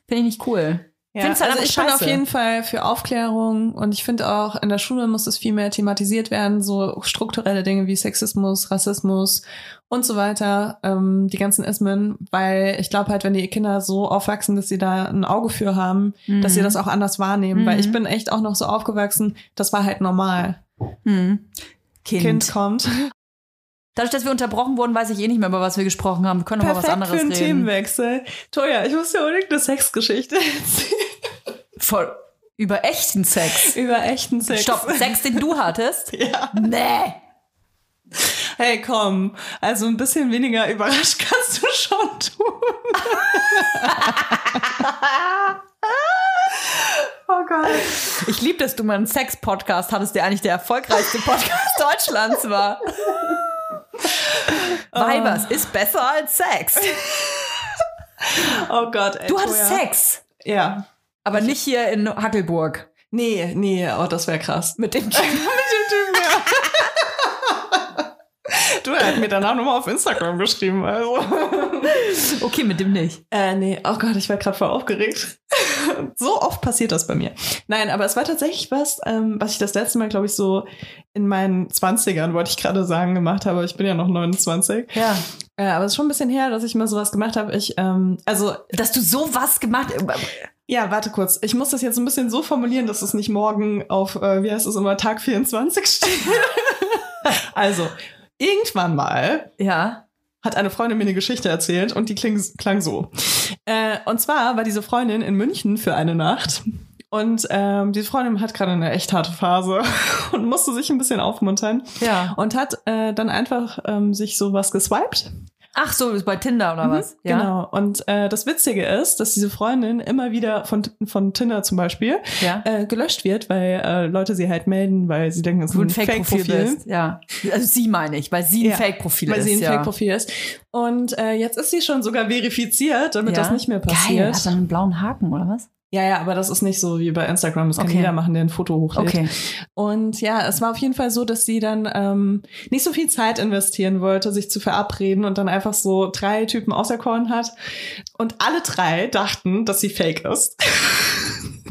[SPEAKER 2] finde ich nicht cool.
[SPEAKER 3] Ja,
[SPEAKER 2] Find's halt
[SPEAKER 3] also ich bin auf
[SPEAKER 2] scheiße.
[SPEAKER 3] jeden Fall für Aufklärung und ich finde auch in der Schule muss es viel mehr thematisiert werden, so strukturelle Dinge wie Sexismus, Rassismus und so weiter, ähm, die ganzen Ismen, weil ich glaube halt, wenn die Kinder so aufwachsen, dass sie da ein Auge für haben, dass sie das auch anders wahrnehmen, weil ich bin echt auch noch so aufgewachsen, das war halt normal.
[SPEAKER 2] Hm. Kind.
[SPEAKER 3] Kind kommt.
[SPEAKER 2] Dadurch, dass wir unterbrochen wurden, weiß ich eh nicht mehr, über was wir gesprochen haben. Wir können noch mal was
[SPEAKER 3] Perfekt
[SPEAKER 2] anderes
[SPEAKER 3] für einen
[SPEAKER 2] reden.
[SPEAKER 3] Themenwechsel. Toja, ich muss dir unbedingt eine Sexgeschichte erzählen.
[SPEAKER 2] Voll über echten Sex.
[SPEAKER 3] Über echten Sex.
[SPEAKER 2] Stopp, Sex, den du hattest?
[SPEAKER 3] Ja.
[SPEAKER 2] Nee.
[SPEAKER 3] Hey, komm. Also ein bisschen weniger überrascht kannst du schon tun. oh Gott.
[SPEAKER 2] Ich liebe, dass du mal einen Sex-Podcast hattest, der eigentlich der erfolgreichste Podcast Deutschlands war. Weibers ist besser als Sex.
[SPEAKER 3] Oh Gott, ey.
[SPEAKER 2] Du hattest
[SPEAKER 3] Toja.
[SPEAKER 2] Sex,
[SPEAKER 3] Ja.
[SPEAKER 2] aber nicht hier in Hackelburg.
[SPEAKER 3] Nee, nee, oh, das wäre krass.
[SPEAKER 2] Mit dem Typen.
[SPEAKER 3] Mit dem Typen, ja. Du, er hat mir danach nochmal auf Instagram geschrieben, also.
[SPEAKER 2] Okay, mit dem nicht.
[SPEAKER 3] Äh, nee, oh Gott, ich war gerade voll aufgeregt. so oft passiert das bei mir. Nein, aber es war tatsächlich was, ähm, was ich das letzte Mal, glaube ich, so in meinen 20ern, wollte ich gerade sagen, gemacht habe. Ich bin ja noch 29.
[SPEAKER 2] Ja.
[SPEAKER 3] Äh, aber es ist schon ein bisschen her, dass ich mal sowas gemacht habe. Ich, ähm, also,
[SPEAKER 2] Dass du sowas gemacht
[SPEAKER 3] ja, warte kurz. Ich muss das jetzt ein bisschen so formulieren, dass es nicht morgen auf, äh, wie heißt es immer, Tag 24 steht. also, irgendwann mal
[SPEAKER 2] Ja.
[SPEAKER 3] hat eine Freundin mir eine Geschichte erzählt und die kling, klang so. Äh, und zwar war diese Freundin in München für eine Nacht. Und ähm, diese Freundin hat gerade eine echt harte Phase und musste sich ein bisschen aufmuntern.
[SPEAKER 2] Ja.
[SPEAKER 3] Und hat äh, dann einfach ähm, sich sowas geswiped.
[SPEAKER 2] Ach so, ist bei Tinder oder was? Ja.
[SPEAKER 3] Genau. Und äh, das Witzige ist, dass diese Freundin immer wieder von, von Tinder zum Beispiel
[SPEAKER 2] Ja.
[SPEAKER 3] äh, gelöscht wird, weil äh, Leute sie halt melden, weil sie denken, es ist
[SPEAKER 2] du
[SPEAKER 3] ein
[SPEAKER 2] ein Fake-Profil bist. Ja. Also sie meine ich, weil sie ein
[SPEAKER 3] Ja,
[SPEAKER 2] Fake-Profil
[SPEAKER 3] weil
[SPEAKER 2] ist.
[SPEAKER 3] sie ein
[SPEAKER 2] ja.
[SPEAKER 3] Fake-Profil ist. Und äh, jetzt ist sie schon sogar verifiziert, damit das nicht mehr
[SPEAKER 2] Geil,
[SPEAKER 3] passiert.
[SPEAKER 2] hat dann einen blauen Haken oder was?
[SPEAKER 3] Ja, ja, aber das ist nicht so wie bei Instagram. Das kann
[SPEAKER 2] Okay.
[SPEAKER 3] jeder machen, der ein Foto hochlädt.
[SPEAKER 2] Okay.
[SPEAKER 3] Und ja, es war auf jeden Fall so, dass sie dann ähm, nicht so viel Zeit investieren wollte, sich zu verabreden und dann einfach so drei Typen auserkoren hat. Und alle drei dachten, dass sie fake ist.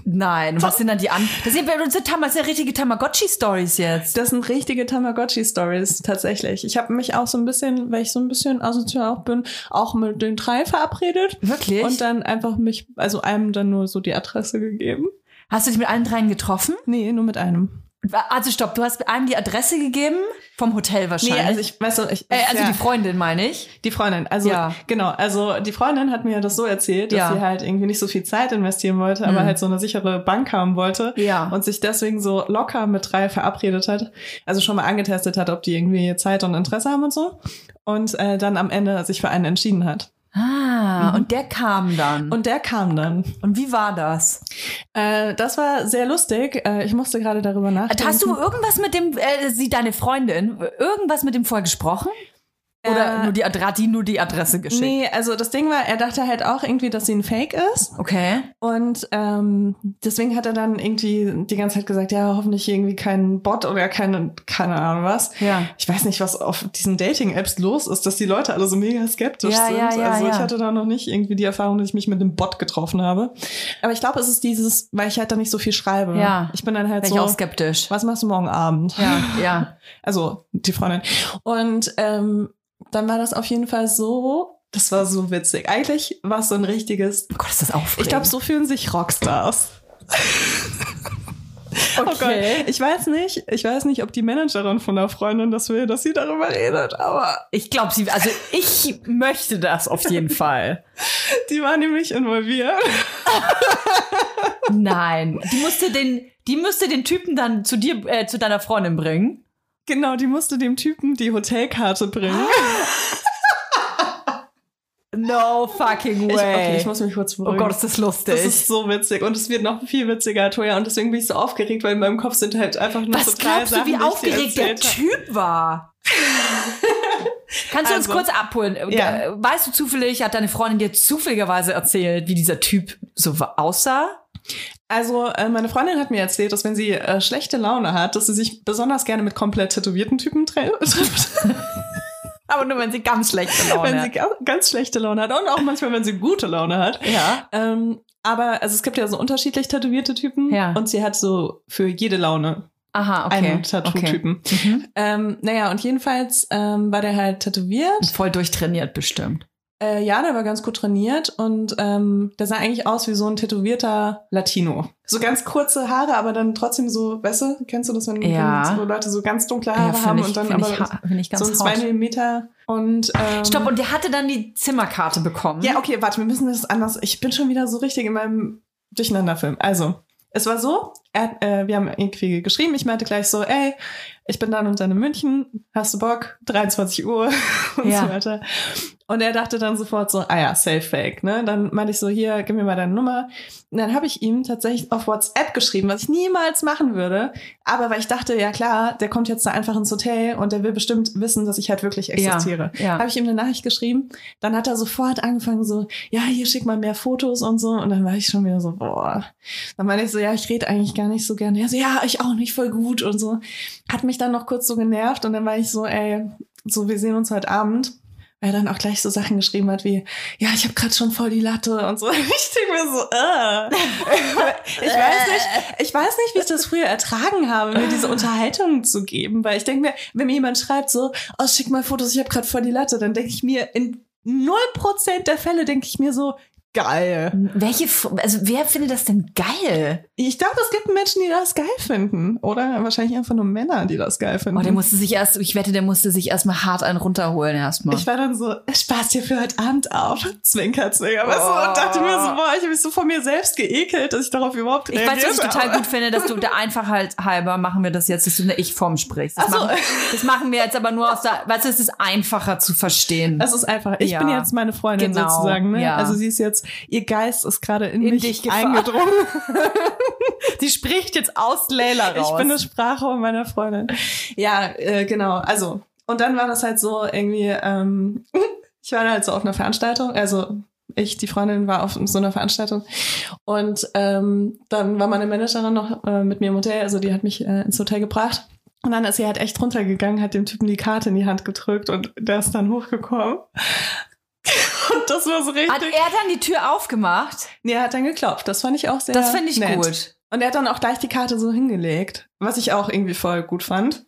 [SPEAKER 2] Nein, was sind dann die an? Das sind, das sind, das sind richtige Tamagotchi-Stories jetzt.
[SPEAKER 3] Das sind richtige Tamagotchi-Stories tatsächlich. Ich habe mich auch so ein bisschen, weil ich so ein bisschen asozial auch bin, auch mit den drei verabredet.
[SPEAKER 2] Wirklich?
[SPEAKER 3] Und dann einfach mich, also einem dann nur so die Adresse gegeben.
[SPEAKER 2] Hast du dich mit allen dreien getroffen?
[SPEAKER 3] Nee, nur mit einem.
[SPEAKER 2] Also stopp, du hast einem die Adresse gegeben? Vom Hotel wahrscheinlich.
[SPEAKER 3] Nee, also ich, weißt du, ich,
[SPEAKER 2] äh, also
[SPEAKER 3] ja.
[SPEAKER 2] die Freundin meine ich.
[SPEAKER 3] Die Freundin, also
[SPEAKER 2] Ja.
[SPEAKER 3] genau, also die Freundin hat mir das so erzählt, dass
[SPEAKER 2] Ja.
[SPEAKER 3] sie halt irgendwie nicht so viel Zeit investieren wollte, aber
[SPEAKER 2] Mhm.
[SPEAKER 3] halt so eine sichere Bank haben wollte
[SPEAKER 2] Ja.
[SPEAKER 3] und sich deswegen so locker mit drei verabredet hat, also schon mal angetestet hat, ob die irgendwie Zeit und Interesse haben und so und äh, dann am Ende sich für einen entschieden hat.
[SPEAKER 2] Ah, und der kam dann.
[SPEAKER 3] Und der kam dann.
[SPEAKER 2] Und wie war das?
[SPEAKER 3] Äh, das war sehr lustig. Äh, ich musste gerade darüber nachdenken.
[SPEAKER 2] Hast du irgendwas mit dem, äh, sie, deine Freundin, irgendwas mit dem vorher gesprochen? Oder nur die, hat die nur die Adresse geschickt?
[SPEAKER 3] Nee, also das Ding war, er dachte halt auch irgendwie, dass sie ein Fake ist.
[SPEAKER 2] Okay.
[SPEAKER 3] Und ähm, deswegen hat er dann irgendwie die ganze Zeit gesagt, ja, hoffentlich irgendwie kein Bot oder keine, keine Ahnung was.
[SPEAKER 2] Ja.
[SPEAKER 3] Ich weiß nicht, was auf diesen Dating-Apps los ist, dass die Leute alle so mega skeptisch
[SPEAKER 2] Ja,
[SPEAKER 3] sind.
[SPEAKER 2] ja, ja,
[SPEAKER 3] also ich hatte da noch nicht irgendwie die Erfahrung, dass ich mich mit einem Bot getroffen habe. Aber ich glaube, es ist dieses, weil ich halt da nicht so viel schreibe.
[SPEAKER 2] Ja.
[SPEAKER 3] Ich bin dann halt
[SPEAKER 2] ich
[SPEAKER 3] so,
[SPEAKER 2] auch skeptisch.
[SPEAKER 3] was machst du morgen Abend?
[SPEAKER 2] Ja, ja.
[SPEAKER 3] Also die Freundin. Und ähm, dann war das auf jeden Fall so, das war so witzig. Eigentlich war es so ein richtiges,
[SPEAKER 2] Oh Gott, ist das aufregend.
[SPEAKER 3] ich glaube, so fühlen sich Rockstars. Oh Gott, ich weiß nicht, ich weiß nicht, ob die Managerin von der Freundin das will, dass sie darüber redet, aber
[SPEAKER 2] Ich glaube, sie, also ich möchte das auf jeden Fall.
[SPEAKER 3] die war nämlich involviert.
[SPEAKER 2] Nein, die musste den, die müsste den Typen dann zu dir, äh, zu deiner Freundin bringen.
[SPEAKER 3] Genau, die musste dem Typen die Hotelkarte bringen.
[SPEAKER 2] No fucking
[SPEAKER 3] Ich,
[SPEAKER 2] way.
[SPEAKER 3] okay, ich muss mich kurz
[SPEAKER 2] oh
[SPEAKER 3] beruhigen.
[SPEAKER 2] Gott, ist das lustig.
[SPEAKER 3] das ist so witzig und es wird noch viel witziger, Toja. Und deswegen bin ich so aufgeregt, weil in meinem Kopf sind halt einfach nur
[SPEAKER 2] Was
[SPEAKER 3] so drei
[SPEAKER 2] glaubst du,
[SPEAKER 3] Sachen,
[SPEAKER 2] wie
[SPEAKER 3] ich dir
[SPEAKER 2] aufgeregt der. Typ war? Kannst du uns
[SPEAKER 3] Also,
[SPEAKER 2] kurz abholen?
[SPEAKER 3] ja.
[SPEAKER 2] Weißt du zufällig, hat deine Freundin dir zufälligerweise erzählt, wie dieser Typ so aussah?
[SPEAKER 3] Also, äh, meine Freundin hat mir erzählt, dass wenn sie äh, schlechte Laune hat, dass sie sich besonders gerne mit komplett tätowierten Typen trifft.
[SPEAKER 2] Aber nur, wenn sie ganz schlechte Laune
[SPEAKER 3] wenn sie
[SPEAKER 2] hat.
[SPEAKER 3] ga ganz schlechte Laune hat und auch manchmal, wenn sie gute Laune hat.
[SPEAKER 2] Ja.
[SPEAKER 3] Ähm, aber also es gibt ja so unterschiedlich tätowierte Typen
[SPEAKER 2] Ja.
[SPEAKER 3] und sie hat so für jede Laune
[SPEAKER 2] Aha, okay.
[SPEAKER 3] einen Tattoo-Typen.
[SPEAKER 2] Mhm.
[SPEAKER 3] Ähm, naja, und jedenfalls ähm, war der halt tätowiert.
[SPEAKER 2] Voll durchtrainiert bestimmt.
[SPEAKER 3] Äh, ja, der war ganz gut trainiert und ähm, der sah eigentlich aus wie so ein tätowierter Latino. So ganz kurze Haare, aber dann trotzdem so, weißt du, kennst du das, wenn,
[SPEAKER 2] Ja.
[SPEAKER 3] wenn so Leute so ganz dunkle Haare
[SPEAKER 2] find
[SPEAKER 3] haben
[SPEAKER 2] ich,
[SPEAKER 3] und dann aber
[SPEAKER 2] ich,
[SPEAKER 3] so ein zwei. Millimeter und ähm,
[SPEAKER 2] Stopp, und der hatte dann die Zimmerkarte bekommen.
[SPEAKER 3] Ja, okay, warte, wir müssen das anders. Ich bin schon wieder so richtig in meinem Durcheinanderfilm. Also, es war so, er, äh, wir haben irgendwie geschrieben, ich meinte gleich so, ey, ich bin dann und dann in München, hast du Bock? 23 Uhr und
[SPEAKER 2] Ja.
[SPEAKER 3] so weiter. Und er dachte dann sofort so, ah ja, safe fake, ne? Dann meinte ich so, hier, gib mir mal deine Nummer. Und dann habe ich ihm tatsächlich auf WhatsApp geschrieben, was ich niemals machen würde. Aber weil ich dachte, ja klar, der kommt jetzt da einfach ins Hotel und der will bestimmt wissen, dass ich halt wirklich existiere.
[SPEAKER 2] ja.
[SPEAKER 3] Habe ich ihm eine Nachricht geschrieben. Dann hat er sofort angefangen so, ja, hier schick mal mehr Fotos und so. Und dann war ich schon wieder so, boah. Dann meinte ich so, ja, ich rede eigentlich gar nicht so gerne. Er so, ja, ich auch nicht, voll gut und so. Hat mich dann noch kurz so genervt und dann war ich so, ey, so, wir sehen uns heute Abend. Weil er dann auch gleich so Sachen geschrieben hat wie, ja, ich habe gerade schon voll die Latte und so. Ich denke mir so, äh. ich weiß nicht, ich weiß nicht, wie ich das früher ertragen habe, mir diese Unterhaltung zu geben, weil ich denke mir, wenn mir jemand schreibt so, oh, schick mal Fotos, ich habe gerade voll die Latte, dann denke ich mir, in 0% der Fälle denke ich mir so, geil.
[SPEAKER 2] Welche, also wer findet das denn geil?
[SPEAKER 3] Ich glaube, es gibt Menschen, die das geil finden. Oder wahrscheinlich einfach nur Männer, die das geil finden.
[SPEAKER 2] Oh, der musste sich erst, ich wette, der musste sich erstmal hart einen runterholen erstmal.
[SPEAKER 3] Ich war dann so, Spaß dir für heute Abend auf. Zwinker, zwinker. Weißt du,
[SPEAKER 2] Oh.
[SPEAKER 3] und dachte mir so, boah, ich habe mich so von mir selbst geekelt, dass ich darauf überhaupt
[SPEAKER 2] Ich weiß, was ich total gut finde, dass du der Einfachheit halber machen wir das jetzt, dass du eine Ich-Form sprichst. Das,
[SPEAKER 3] so.
[SPEAKER 2] machen, das machen wir jetzt aber nur aus der, weißt du, es ist einfacher zu verstehen.
[SPEAKER 3] Es ist einfach, ich
[SPEAKER 2] Ja.
[SPEAKER 3] bin jetzt meine Freundin
[SPEAKER 2] Genau,
[SPEAKER 3] sozusagen. Ne?
[SPEAKER 2] ja.
[SPEAKER 3] Also sie ist jetzt, ihr Geist ist gerade in,
[SPEAKER 2] In
[SPEAKER 3] mich
[SPEAKER 2] dich
[SPEAKER 3] eingedrungen.
[SPEAKER 2] Die spricht jetzt aus Leila raus.
[SPEAKER 3] Ich bin das Sprachrohr meiner Freundin. Ja, äh, genau. Also, und dann war das halt so irgendwie, ähm, ich war halt so auf einer Veranstaltung, also ich, die Freundin, war auf so einer Veranstaltung. Und ähm, dann war meine Managerin noch äh, mit mir im Hotel, also die hat mich äh, ins Hotel gebracht. Und dann ist sie halt echt runtergegangen, hat dem Typen die Karte in die Hand gedrückt und der ist dann hochgekommen. Und das war so richtig.
[SPEAKER 2] Hat er dann die Tür aufgemacht?
[SPEAKER 3] nee, er hat dann geklopft. Das fand ich auch sehr
[SPEAKER 2] Das finde ich
[SPEAKER 3] nett.
[SPEAKER 2] gut.
[SPEAKER 3] Und er hat dann auch gleich die Karte so hingelegt, was ich auch irgendwie voll gut fand.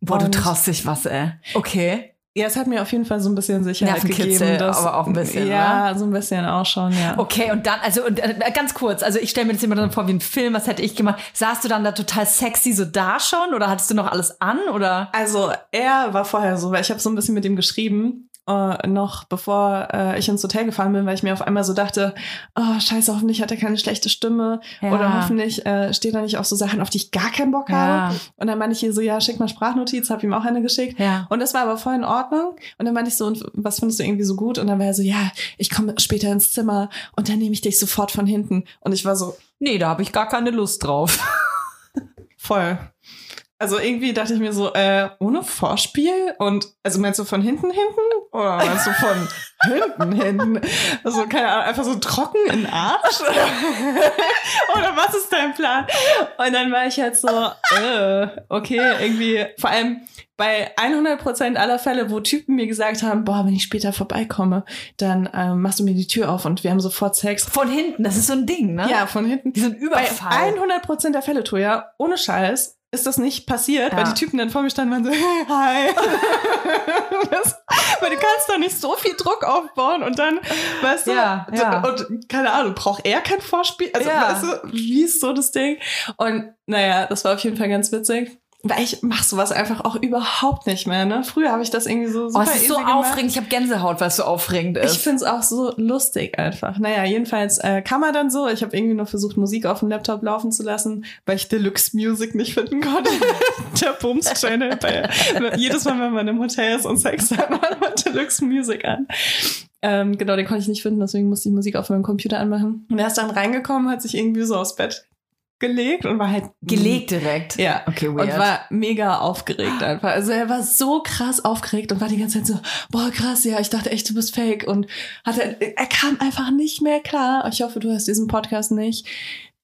[SPEAKER 2] Boah, du
[SPEAKER 3] Und-
[SPEAKER 2] traust dich was, ey. Okay.
[SPEAKER 3] Ja, es hat mir auf jeden Fall so ein bisschen Sicherheit gegeben. Dass,
[SPEAKER 2] aber auch ein bisschen,
[SPEAKER 3] Ja, so ein bisschen auch schon, ja.
[SPEAKER 2] Okay, und dann, also und, äh, ganz kurz, also ich stelle mir das immer dann vor wie ein Film, was hätte ich gemacht? Saßt du dann da total sexy so da schon oder hattest du noch alles an oder?
[SPEAKER 3] Also er war vorher so, weil ich habe so ein bisschen mit ihm geschrieben äh, noch bevor äh, ich ins Hotel gefahren bin, weil ich mir auf einmal so dachte, oh scheiße, hoffentlich hat er keine schlechte Stimme
[SPEAKER 2] Ja.
[SPEAKER 3] oder hoffentlich äh, steht er nicht auf so Sachen, auf die ich gar keinen Bock
[SPEAKER 2] Ja.
[SPEAKER 3] habe. Und dann meinte ich ihr so, ja, schick mal Sprachnotiz, habe ihm auch eine geschickt.
[SPEAKER 2] Ja.
[SPEAKER 3] Und das war aber voll in Ordnung. Und dann meinte ich so, und was findest du irgendwie so gut? Und dann war er so, ja, ich komme später ins Zimmer und dann nehme ich dich sofort von hinten. Und ich war so,
[SPEAKER 2] Nee, da habe ich gar keine Lust drauf.
[SPEAKER 3] voll. Also irgendwie dachte ich mir so, äh, ohne Vorspiel? Und also meinst du von hinten hinten? Oder meinst du von hinten hinten? Also keine Ahnung, einfach so trocken in Arsch? Oder was ist dein Plan? Und dann war ich halt so, äh, okay, irgendwie, vor allem bei 100% aller Fälle, wo Typen mir gesagt haben, boah, wenn ich später vorbeikomme, dann ähm, machst du mir die Tür auf und wir haben sofort Sex.
[SPEAKER 2] Von hinten, das ist so ein Ding, ne?
[SPEAKER 3] Ja, von hinten.
[SPEAKER 2] Diesen Überfall.
[SPEAKER 3] Bei 100% der Fälle, Toja, ohne Scheiß, ist das nicht passiert,
[SPEAKER 2] Ja.
[SPEAKER 3] weil die Typen dann vor mir standen und waren so, hi. das, weil du kannst da nicht so viel Druck aufbauen und dann, weißt du,
[SPEAKER 2] Ja, ja.
[SPEAKER 3] und keine Ahnung, braucht er kein Vorspiel? Also,
[SPEAKER 2] Ja.
[SPEAKER 3] weißt du, wie ist so das Ding? Und naja, das war auf jeden Fall ganz witzig. Weil ich mach sowas einfach auch überhaupt nicht mehr, ne? Früher habe ich das irgendwie so
[SPEAKER 2] Oh,
[SPEAKER 3] super
[SPEAKER 2] es ist so
[SPEAKER 3] easy gemacht.
[SPEAKER 2] aufregend. Ich habe Gänsehaut, weil es so aufregend ist.
[SPEAKER 3] Ich find's auch so lustig einfach. Naja, jedenfalls äh, kam er dann so. Ich habe irgendwie nur versucht, Musik auf dem Laptop laufen zu lassen, weil ich Deluxe Music nicht finden konnte. Der Bums-Channel. bei- Jedes Mal, wenn man im Hotel ist und Sex hat, man Deluxe Music an. Ähm, genau, den konnte ich nicht finden, deswegen musste ich Musik auf meinem Computer anmachen. Und er ist dann reingekommen, hat sich irgendwie so aufs Bett gelegt und war halt
[SPEAKER 2] Gelegt direkt.
[SPEAKER 3] ja.
[SPEAKER 2] Okay,
[SPEAKER 3] Und
[SPEAKER 2] weird.
[SPEAKER 3] war mega aufgeregt einfach. Also er war so krass aufgeregt und war die ganze Zeit so, boah, krass, ja, ich dachte echt, du bist fake. Und hatte, er kam einfach nicht mehr klar. Ich hoffe, du hörst diesen Podcast nicht.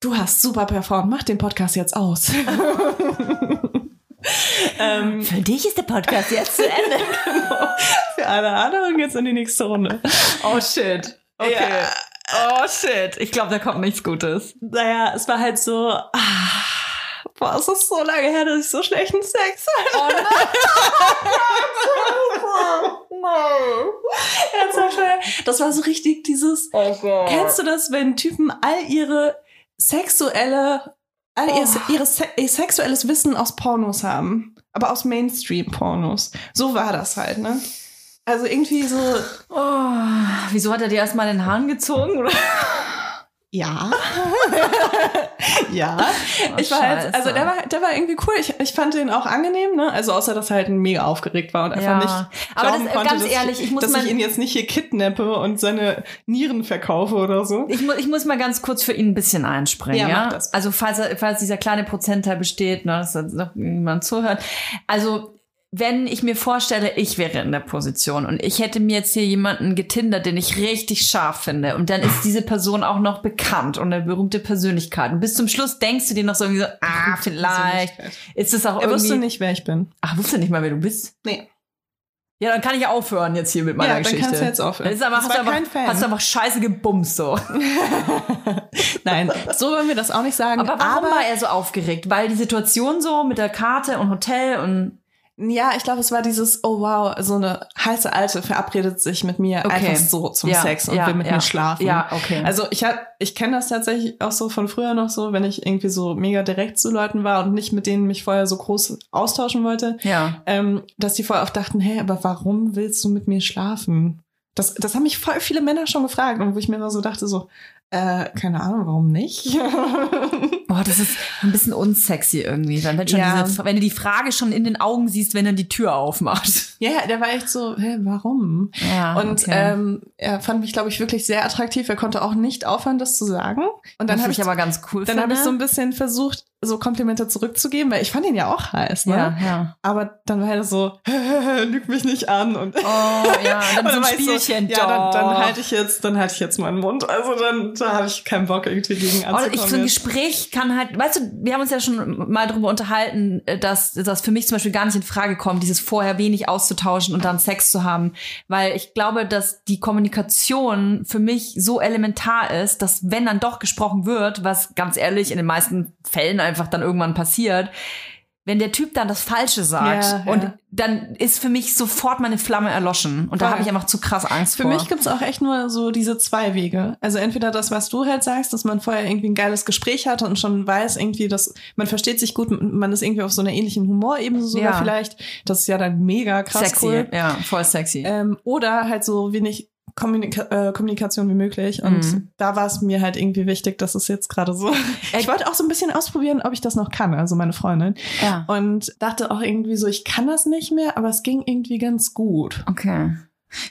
[SPEAKER 3] Du hast super performt. Mach den Podcast jetzt aus. ähm,
[SPEAKER 2] Für dich ist der Podcast jetzt zu Ende.
[SPEAKER 3] für alle anderen geht's in die nächste Runde.
[SPEAKER 2] oh shit. Okay.
[SPEAKER 3] Ja.
[SPEAKER 2] Oh shit. Ich glaube, da kommt nichts Gutes.
[SPEAKER 3] Naja, es war halt so, ah, boah, es ist so lange her, dass ich so schlechten Sex hatte.
[SPEAKER 2] Oh
[SPEAKER 3] Ernsthaft, Das war so richtig dieses,
[SPEAKER 2] Oh Gott.
[SPEAKER 3] Kennst du das, wenn Typen all ihre sexuelle, all ihr, ihre Se ihr sexuelles Wissen aus Pornos haben? Aber aus Mainstream-Pornos. So war das halt, ne? Also irgendwie so,
[SPEAKER 2] Oh, wieso hat er dir erstmal den Hahn gezogen?
[SPEAKER 3] Ja. ja.
[SPEAKER 2] Oh,
[SPEAKER 3] ich war halt, also der war, der war irgendwie cool. Ich, ich fand den auch angenehm, ne? Also außer, dass er halt mega aufgeregt war und einfach
[SPEAKER 2] Ja.
[SPEAKER 3] nicht
[SPEAKER 2] Aber das-
[SPEAKER 3] konnte,
[SPEAKER 2] ganz
[SPEAKER 3] dass
[SPEAKER 2] ehrlich, ich muss
[SPEAKER 3] dass
[SPEAKER 2] mein-
[SPEAKER 3] ich ihn jetzt nicht hier kidnappe und seine Nieren verkaufe oder so.
[SPEAKER 2] Ich, mu ich muss mal ganz kurz für ihn ein bisschen einspringen,
[SPEAKER 3] Ja,
[SPEAKER 2] ja. Also falls, er, falls dieser kleine Prozentteil besteht, ne, dass da noch jemand zuhört. Also wenn ich mir vorstelle, ich wäre in der Position und ich hätte mir jetzt hier jemanden getindert, den ich richtig scharf finde und dann ist diese Person auch noch bekannt und eine berühmte Persönlichkeit und bis zum Schluss denkst du dir noch so irgendwie so, ah, vielleicht ist es auch
[SPEAKER 3] Er
[SPEAKER 2] irgendwie...
[SPEAKER 3] wusste nicht, wer ich bin.
[SPEAKER 2] Ach, wusste nicht mal, wer du bist?
[SPEAKER 3] Nee.
[SPEAKER 2] Ja, dann kann ich aufhören jetzt hier mit meiner
[SPEAKER 3] Ja, dann
[SPEAKER 2] Geschichte.
[SPEAKER 3] kannst du jetzt aufhören.
[SPEAKER 2] Das ist einfach,
[SPEAKER 3] Das
[SPEAKER 2] hast, du einfach,
[SPEAKER 3] Fan.
[SPEAKER 2] hast du einfach scheiße gebumst so.
[SPEAKER 3] Nein, so wollen wir das auch nicht sagen.
[SPEAKER 2] Aber warum war er so aufgeregt? Weil die Situation so mit der Karte und Hotel und
[SPEAKER 3] Ja, ich glaube, es war dieses, oh wow, so eine heiße Alte verabredet sich mit mir
[SPEAKER 2] Okay.
[SPEAKER 3] einfach so zum
[SPEAKER 2] Ja,
[SPEAKER 3] Sex und
[SPEAKER 2] ja,
[SPEAKER 3] will mit
[SPEAKER 2] ja.
[SPEAKER 3] mir schlafen.
[SPEAKER 2] Ja, okay.
[SPEAKER 3] Also ich hab, ich kenne das tatsächlich auch so von früher noch so, wenn ich irgendwie so mega direkt zu Leuten war und nicht mit denen mich vorher so groß austauschen wollte,
[SPEAKER 2] ja.
[SPEAKER 3] ähm, dass die vorher auch dachten, hey, aber warum willst du mit mir schlafen? Das, das haben mich voll viele Männer schon gefragt und wo ich mir immer so dachte so, äh, keine Ahnung, warum nicht?
[SPEAKER 2] Boah, das ist ein bisschen unsexy irgendwie. Dann, wenn, schon
[SPEAKER 3] Ja.
[SPEAKER 2] diese, wenn du die Frage schon in den Augen siehst, wenn er die Tür aufmacht.
[SPEAKER 3] ja, der war echt so, hä, warum?
[SPEAKER 2] Ja,
[SPEAKER 3] Und ähm, er fand mich, glaube ich, wirklich sehr attraktiv. Er konnte auch nicht aufhören, das zu sagen. Und dann habe
[SPEAKER 2] ich aber ganz cool
[SPEAKER 3] dann habe ich so ein bisschen versucht, so Komplimente zurückzugeben, weil ich fand ihn ja auch heiß. Ne?
[SPEAKER 2] ja, ja.
[SPEAKER 3] Aber dann war er so, lüg mich nicht an und
[SPEAKER 2] Oh, ja, dann
[SPEAKER 3] Und
[SPEAKER 2] so ein Spielchen.
[SPEAKER 3] ja, dann, dann halte ich jetzt, dann halte ich jetzt meinen Mund. Also dann, da habe ich keinen Bock irgendwie gegen
[SPEAKER 2] Oder
[SPEAKER 3] anzukommen.
[SPEAKER 2] ich so ein. Gespräch kann halt, weißt du, wir haben uns ja schon mal darüber unterhalten, äh, dass das für mich zum Beispiel gar nicht in Frage kommt, dieses vorher wenig auszutauschen und dann Sex zu haben. Weil ich glaube, dass die Kommunikation für mich so elementar ist, dass wenn dann doch gesprochen wird, was ganz ehrlich in den meisten Fällen einfach dann irgendwann passiert, wenn der Typ dann das Falsche sagt
[SPEAKER 3] Ja, ja.
[SPEAKER 2] und dann ist für mich sofort meine Flamme erloschen und da
[SPEAKER 3] Voll.
[SPEAKER 2] habe ich einfach zu krass Angst
[SPEAKER 3] Für
[SPEAKER 2] vor.
[SPEAKER 3] mich gibt's auch echt nur so diese zwei Wege. Also entweder das, was du halt sagst, dass man vorher irgendwie ein geiles Gespräch hatte und schon weiß irgendwie, dass man versteht sich gut, man ist irgendwie auf so einer ähnlichen Humorebene sogar
[SPEAKER 2] Ja.
[SPEAKER 3] vielleicht. Das ist ja dann mega krass
[SPEAKER 2] sexy,
[SPEAKER 3] cool.
[SPEAKER 2] ja, voll sexy.
[SPEAKER 3] Ähm, oder halt so wenig Kommunika äh, Kommunikation wie möglich. Und
[SPEAKER 2] Mhm.
[SPEAKER 3] da war es mir halt irgendwie wichtig, dass es jetzt gerade so. Ich wollte auch so ein bisschen ausprobieren, ob ich das noch kann, also meine Freundin.
[SPEAKER 2] ja.
[SPEAKER 3] Und dachte auch irgendwie so, ich kann das nicht mehr, aber es ging irgendwie ganz gut.
[SPEAKER 2] Okay.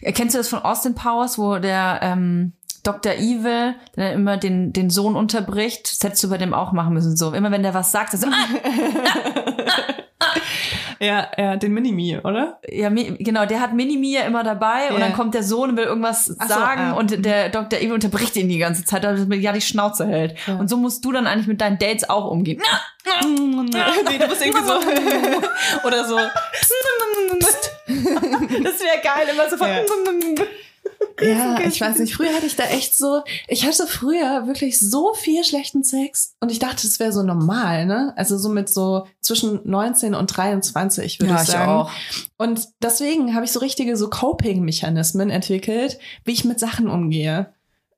[SPEAKER 2] Kennst du das von Austin Powers, wo der ähm, Dr. Evil der immer den, den Sohn unterbricht? Das hättest du bei dem auch machen müssen. So, immer wenn der was sagt, so, ah,
[SPEAKER 3] Ja, ja, den Minimi, oder?
[SPEAKER 2] ja, genau, der hat Minimi ja immer dabei und
[SPEAKER 3] Ja.
[SPEAKER 2] dann kommt der Sohn und will irgendwas
[SPEAKER 3] Ach so,
[SPEAKER 2] sagen
[SPEAKER 3] ah.
[SPEAKER 2] und der Dr. Evil unterbricht ihn die ganze Zeit, damit er ja die Schnauze hält.
[SPEAKER 3] Ja.
[SPEAKER 2] Und so musst du dann eigentlich mit deinen Dates auch umgehen.
[SPEAKER 3] nee, du bist irgendwie so. oder so.
[SPEAKER 2] Das wäre geil, immer so von.
[SPEAKER 3] Ja, ich weiß nicht. Früher hatte ich da echt so. Ich hatte früher wirklich so viel schlechten Sex und ich dachte, das wäre so normal, ne? Also so mit so zwischen 19 und 23, würde
[SPEAKER 2] Ja,
[SPEAKER 3] ich
[SPEAKER 2] ich
[SPEAKER 3] sagen.
[SPEAKER 2] auch.
[SPEAKER 3] Und deswegen habe ich so richtige so Coping-Mechanismen entwickelt, wie ich mit Sachen umgehe.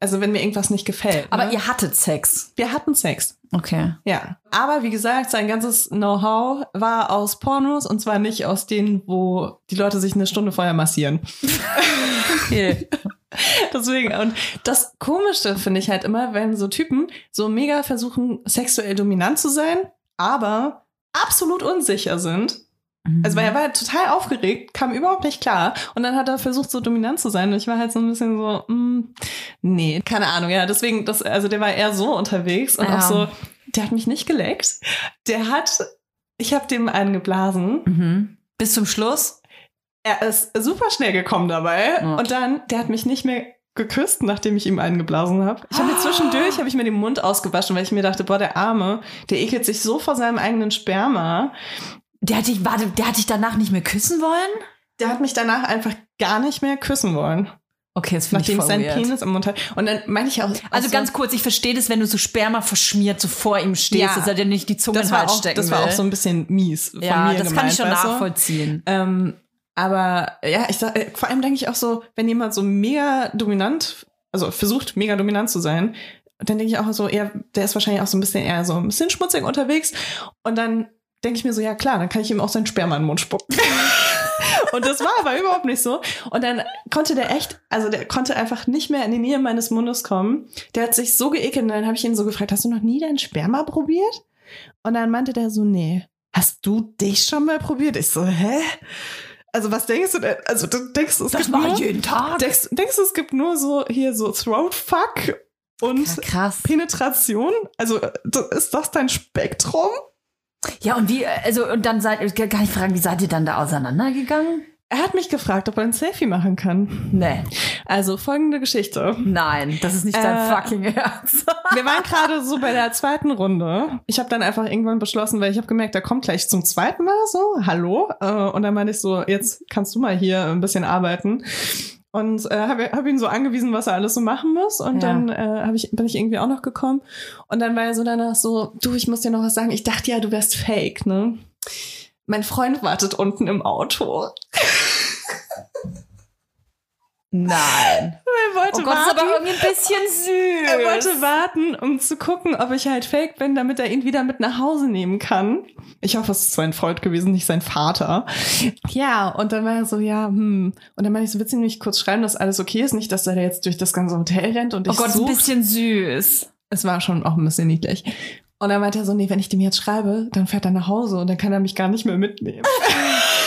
[SPEAKER 3] Also wenn mir irgendwas nicht gefällt.
[SPEAKER 2] Aber
[SPEAKER 3] ne?
[SPEAKER 2] ihr hattet Sex.
[SPEAKER 3] wir hatten Sex.
[SPEAKER 2] Okay.
[SPEAKER 3] Ja, aber wie gesagt, sein ganzes Know-how war aus Pornos und zwar nicht aus denen, wo die Leute sich eine Stunde vorher massieren.
[SPEAKER 2] Okay.
[SPEAKER 3] Deswegen, und das Komischste finde ich halt immer, wenn so Typen so mega versuchen, sexuell dominant zu sein, aber absolut unsicher sind. Also, weil er war halt total aufgeregt, kam überhaupt nicht klar. Und dann hat er versucht, so dominant zu sein. Und ich war halt so ein bisschen so, mm, nee, keine Ahnung. Ja, deswegen, das, also der war eher so unterwegs und
[SPEAKER 2] Ja.
[SPEAKER 3] auch so, der hat mich nicht geleckt. Der hat, ich habe dem einen geblasen.
[SPEAKER 2] Mhm. Bis zum Schluss?
[SPEAKER 3] Er ist super schnell gekommen dabei.
[SPEAKER 2] Ja.
[SPEAKER 3] Und dann, der hat mich nicht mehr geküsst, nachdem ich ihm einen geblasen habe. Ich habe mir zwischendurch, habe ich mir den Mund ausgewaschen, weil ich mir dachte, boah, der Arme, der ekelt sich so vor seinem eigenen Sperma.
[SPEAKER 2] Der hat dich, warte, der hat dich danach nicht mehr küssen wollen?
[SPEAKER 3] Der hat mich danach einfach gar nicht mehr küssen wollen,
[SPEAKER 2] Okay, das finde ich
[SPEAKER 3] nachdem
[SPEAKER 2] voll
[SPEAKER 3] seinen
[SPEAKER 2] weird.
[SPEAKER 3] Penis im Mund hatte. Und dann meine ich auch.
[SPEAKER 2] Also
[SPEAKER 3] auch
[SPEAKER 2] ganz kurz, ich verstehe das, wenn du so Sperma verschmiert so vor ihm stehst,
[SPEAKER 3] Ja.
[SPEAKER 2] dass er dir nicht die Zunge in den
[SPEAKER 3] war
[SPEAKER 2] Hals
[SPEAKER 3] auch,
[SPEAKER 2] stecken
[SPEAKER 3] das war
[SPEAKER 2] will.
[SPEAKER 3] auch so ein bisschen mies von
[SPEAKER 2] ja,
[SPEAKER 3] mir
[SPEAKER 2] das
[SPEAKER 3] gemeint,
[SPEAKER 2] kann ich schon nachvollziehen.
[SPEAKER 3] Ähm, aber ja, ich sag, äh, vor allem denke ich auch so, wenn jemand so mega dominant, also versucht mega dominant zu sein, dann denke ich auch so, eher, der ist wahrscheinlich auch so ein bisschen eher so ein bisschen schmutzig unterwegs. Und dann denke ich mir so, ja klar, dann kann ich ihm auch sein Sperma in den Mund spucken. Und das war aber überhaupt nicht so. Und dann konnte der echt, also der konnte einfach nicht mehr in die Nähe meines Mundes kommen. Der hat sich so geekelt und dann habe ich ihn so gefragt, hast du noch nie dein Sperma probiert? Und dann meinte der so, nee. Hast du dich schon mal probiert? Ich so, hä? Also was denkst du denn? Also du denkst, es gibt nur,
[SPEAKER 2] Tag.
[SPEAKER 3] denkst, denkst du, es gibt nur so hier so Throatfuck und
[SPEAKER 2] Ja.
[SPEAKER 3] Penetration? Also äh, ist das dein Spektrum?
[SPEAKER 2] Ja, und wie, also, und dann seid, kann ich fragen, wie seid ihr dann da auseinandergegangen?
[SPEAKER 3] Er hat mich gefragt, ob er ein Selfie machen kann.
[SPEAKER 2] Nee.
[SPEAKER 3] Also folgende Geschichte.
[SPEAKER 2] Nein, das ist nicht dein
[SPEAKER 3] Äh,
[SPEAKER 2] fucking Ernst.
[SPEAKER 3] Wir waren gerade so bei der zweiten Runde. Ich habe dann einfach irgendwann beschlossen, weil ich habe gemerkt, er kommt gleich zum zweiten Mal so, hallo. Äh, Und dann meinte ich so, jetzt kannst du mal hier ein bisschen arbeiten. Und äh, habe hab ihn so angewiesen, was er alles so machen muss. Und
[SPEAKER 2] Ja.
[SPEAKER 3] dann äh, hab ich, bin ich irgendwie auch noch gekommen. Und dann war er so danach so, du, ich muss dir noch was sagen. Ich dachte ja, du wärst fake, ne? Mein Freund wartet unten im Auto.
[SPEAKER 2] Nein.
[SPEAKER 3] Er wollte
[SPEAKER 2] Oh Gott, ist
[SPEAKER 3] warten.
[SPEAKER 2] aber irgendwie ein bisschen süß.
[SPEAKER 3] Er wollte warten, um zu gucken, ob ich halt fake bin, damit er ihn wieder mit nach Hause nehmen kann. Ich hoffe, es ist sein Freund gewesen, nicht sein Vater. Ja, und dann war er so, ja, hm. Und dann meinte ich so, willst du nicht kurz schreiben, dass alles okay ist? Nicht, dass er da jetzt durch das ganze Hotel rennt und
[SPEAKER 2] Oh
[SPEAKER 3] ich
[SPEAKER 2] Gott, ist ein
[SPEAKER 3] sucht.
[SPEAKER 2] bisschen süß.
[SPEAKER 3] Es war schon auch ein bisschen niedlich. Und dann meinte er so, nee, wenn ich dem jetzt schreibe, dann fährt er nach Hause und dann kann er mich gar nicht mehr mitnehmen.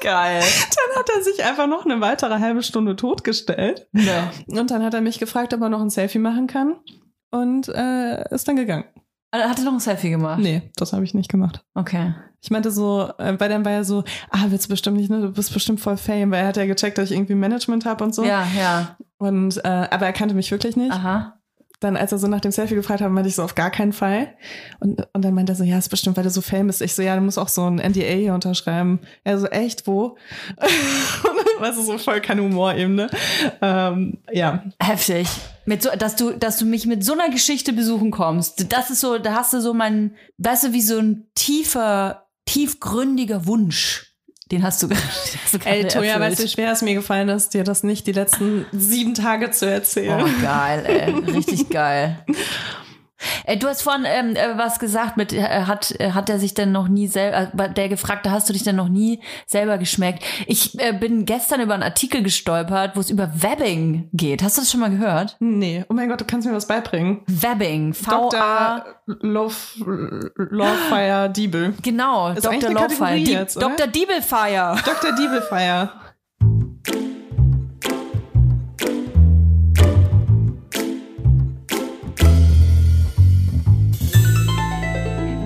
[SPEAKER 2] Geil.
[SPEAKER 3] dann hat er sich einfach noch eine weitere halbe Stunde totgestellt.
[SPEAKER 2] Ne.
[SPEAKER 3] Und dann hat er mich gefragt, ob er noch ein Selfie machen kann. Und äh, ist dann gegangen.
[SPEAKER 2] Hat er noch ein Selfie gemacht?
[SPEAKER 3] Nee, das habe ich nicht gemacht.
[SPEAKER 2] Okay.
[SPEAKER 3] Ich meinte so, äh, weil dann war er so, ah, willst du bestimmt nicht, ne? Du bist bestimmt voll Fame, weil er hat ja gecheckt, dass ich irgendwie Management habe und so.
[SPEAKER 2] Ja, ja.
[SPEAKER 3] Und äh, aber er kannte mich wirklich nicht.
[SPEAKER 2] Aha.
[SPEAKER 3] Dann, als er so nach dem Selfie gefragt hat, meinte ich so auf gar keinen Fall. Und, und dann meinte er so, ja, ist bestimmt, weil du so Fame bist. Ich so, ja, du musst auch so ein NDA hier unterschreiben. Er so, echt, wo? weißt du, so voll kein Humor eben, ne? Ähm, ja.
[SPEAKER 2] Heftig. Mit so, dass du, dass du mich mit so einer Geschichte besuchen kommst. Das ist so, da hast du so mein, weißt du, wie so ein tiefer, tiefgründiger Wunsch. Den hast du, gerade
[SPEAKER 3] Ey, Toja,
[SPEAKER 2] erfüllt.
[SPEAKER 3] weißt du, wie schwer es mir gefallen ist, dir das nicht die letzten sieben Tage zu erzählen.
[SPEAKER 2] Oh, geil, ey. Richtig geil. Ey, du hast vorhin ähm, äh, was gesagt mit, äh, hat, äh, hat er sich denn noch nie selber, äh, der gefragte, hast du dich denn noch nie selber geschmeckt? Ich äh, bin gestern über einen Artikel gestolpert, wo es über Webbing geht. Hast du das schon mal gehört?
[SPEAKER 3] Nee, oh mein Gott, du kannst mir was beibringen.
[SPEAKER 2] Webbing, V-A,
[SPEAKER 3] Dr. Love, Lovefire Diebel.
[SPEAKER 2] genau, Dr. Lovefire? Dr. Diebelfire.
[SPEAKER 3] Dr. Diebelfire.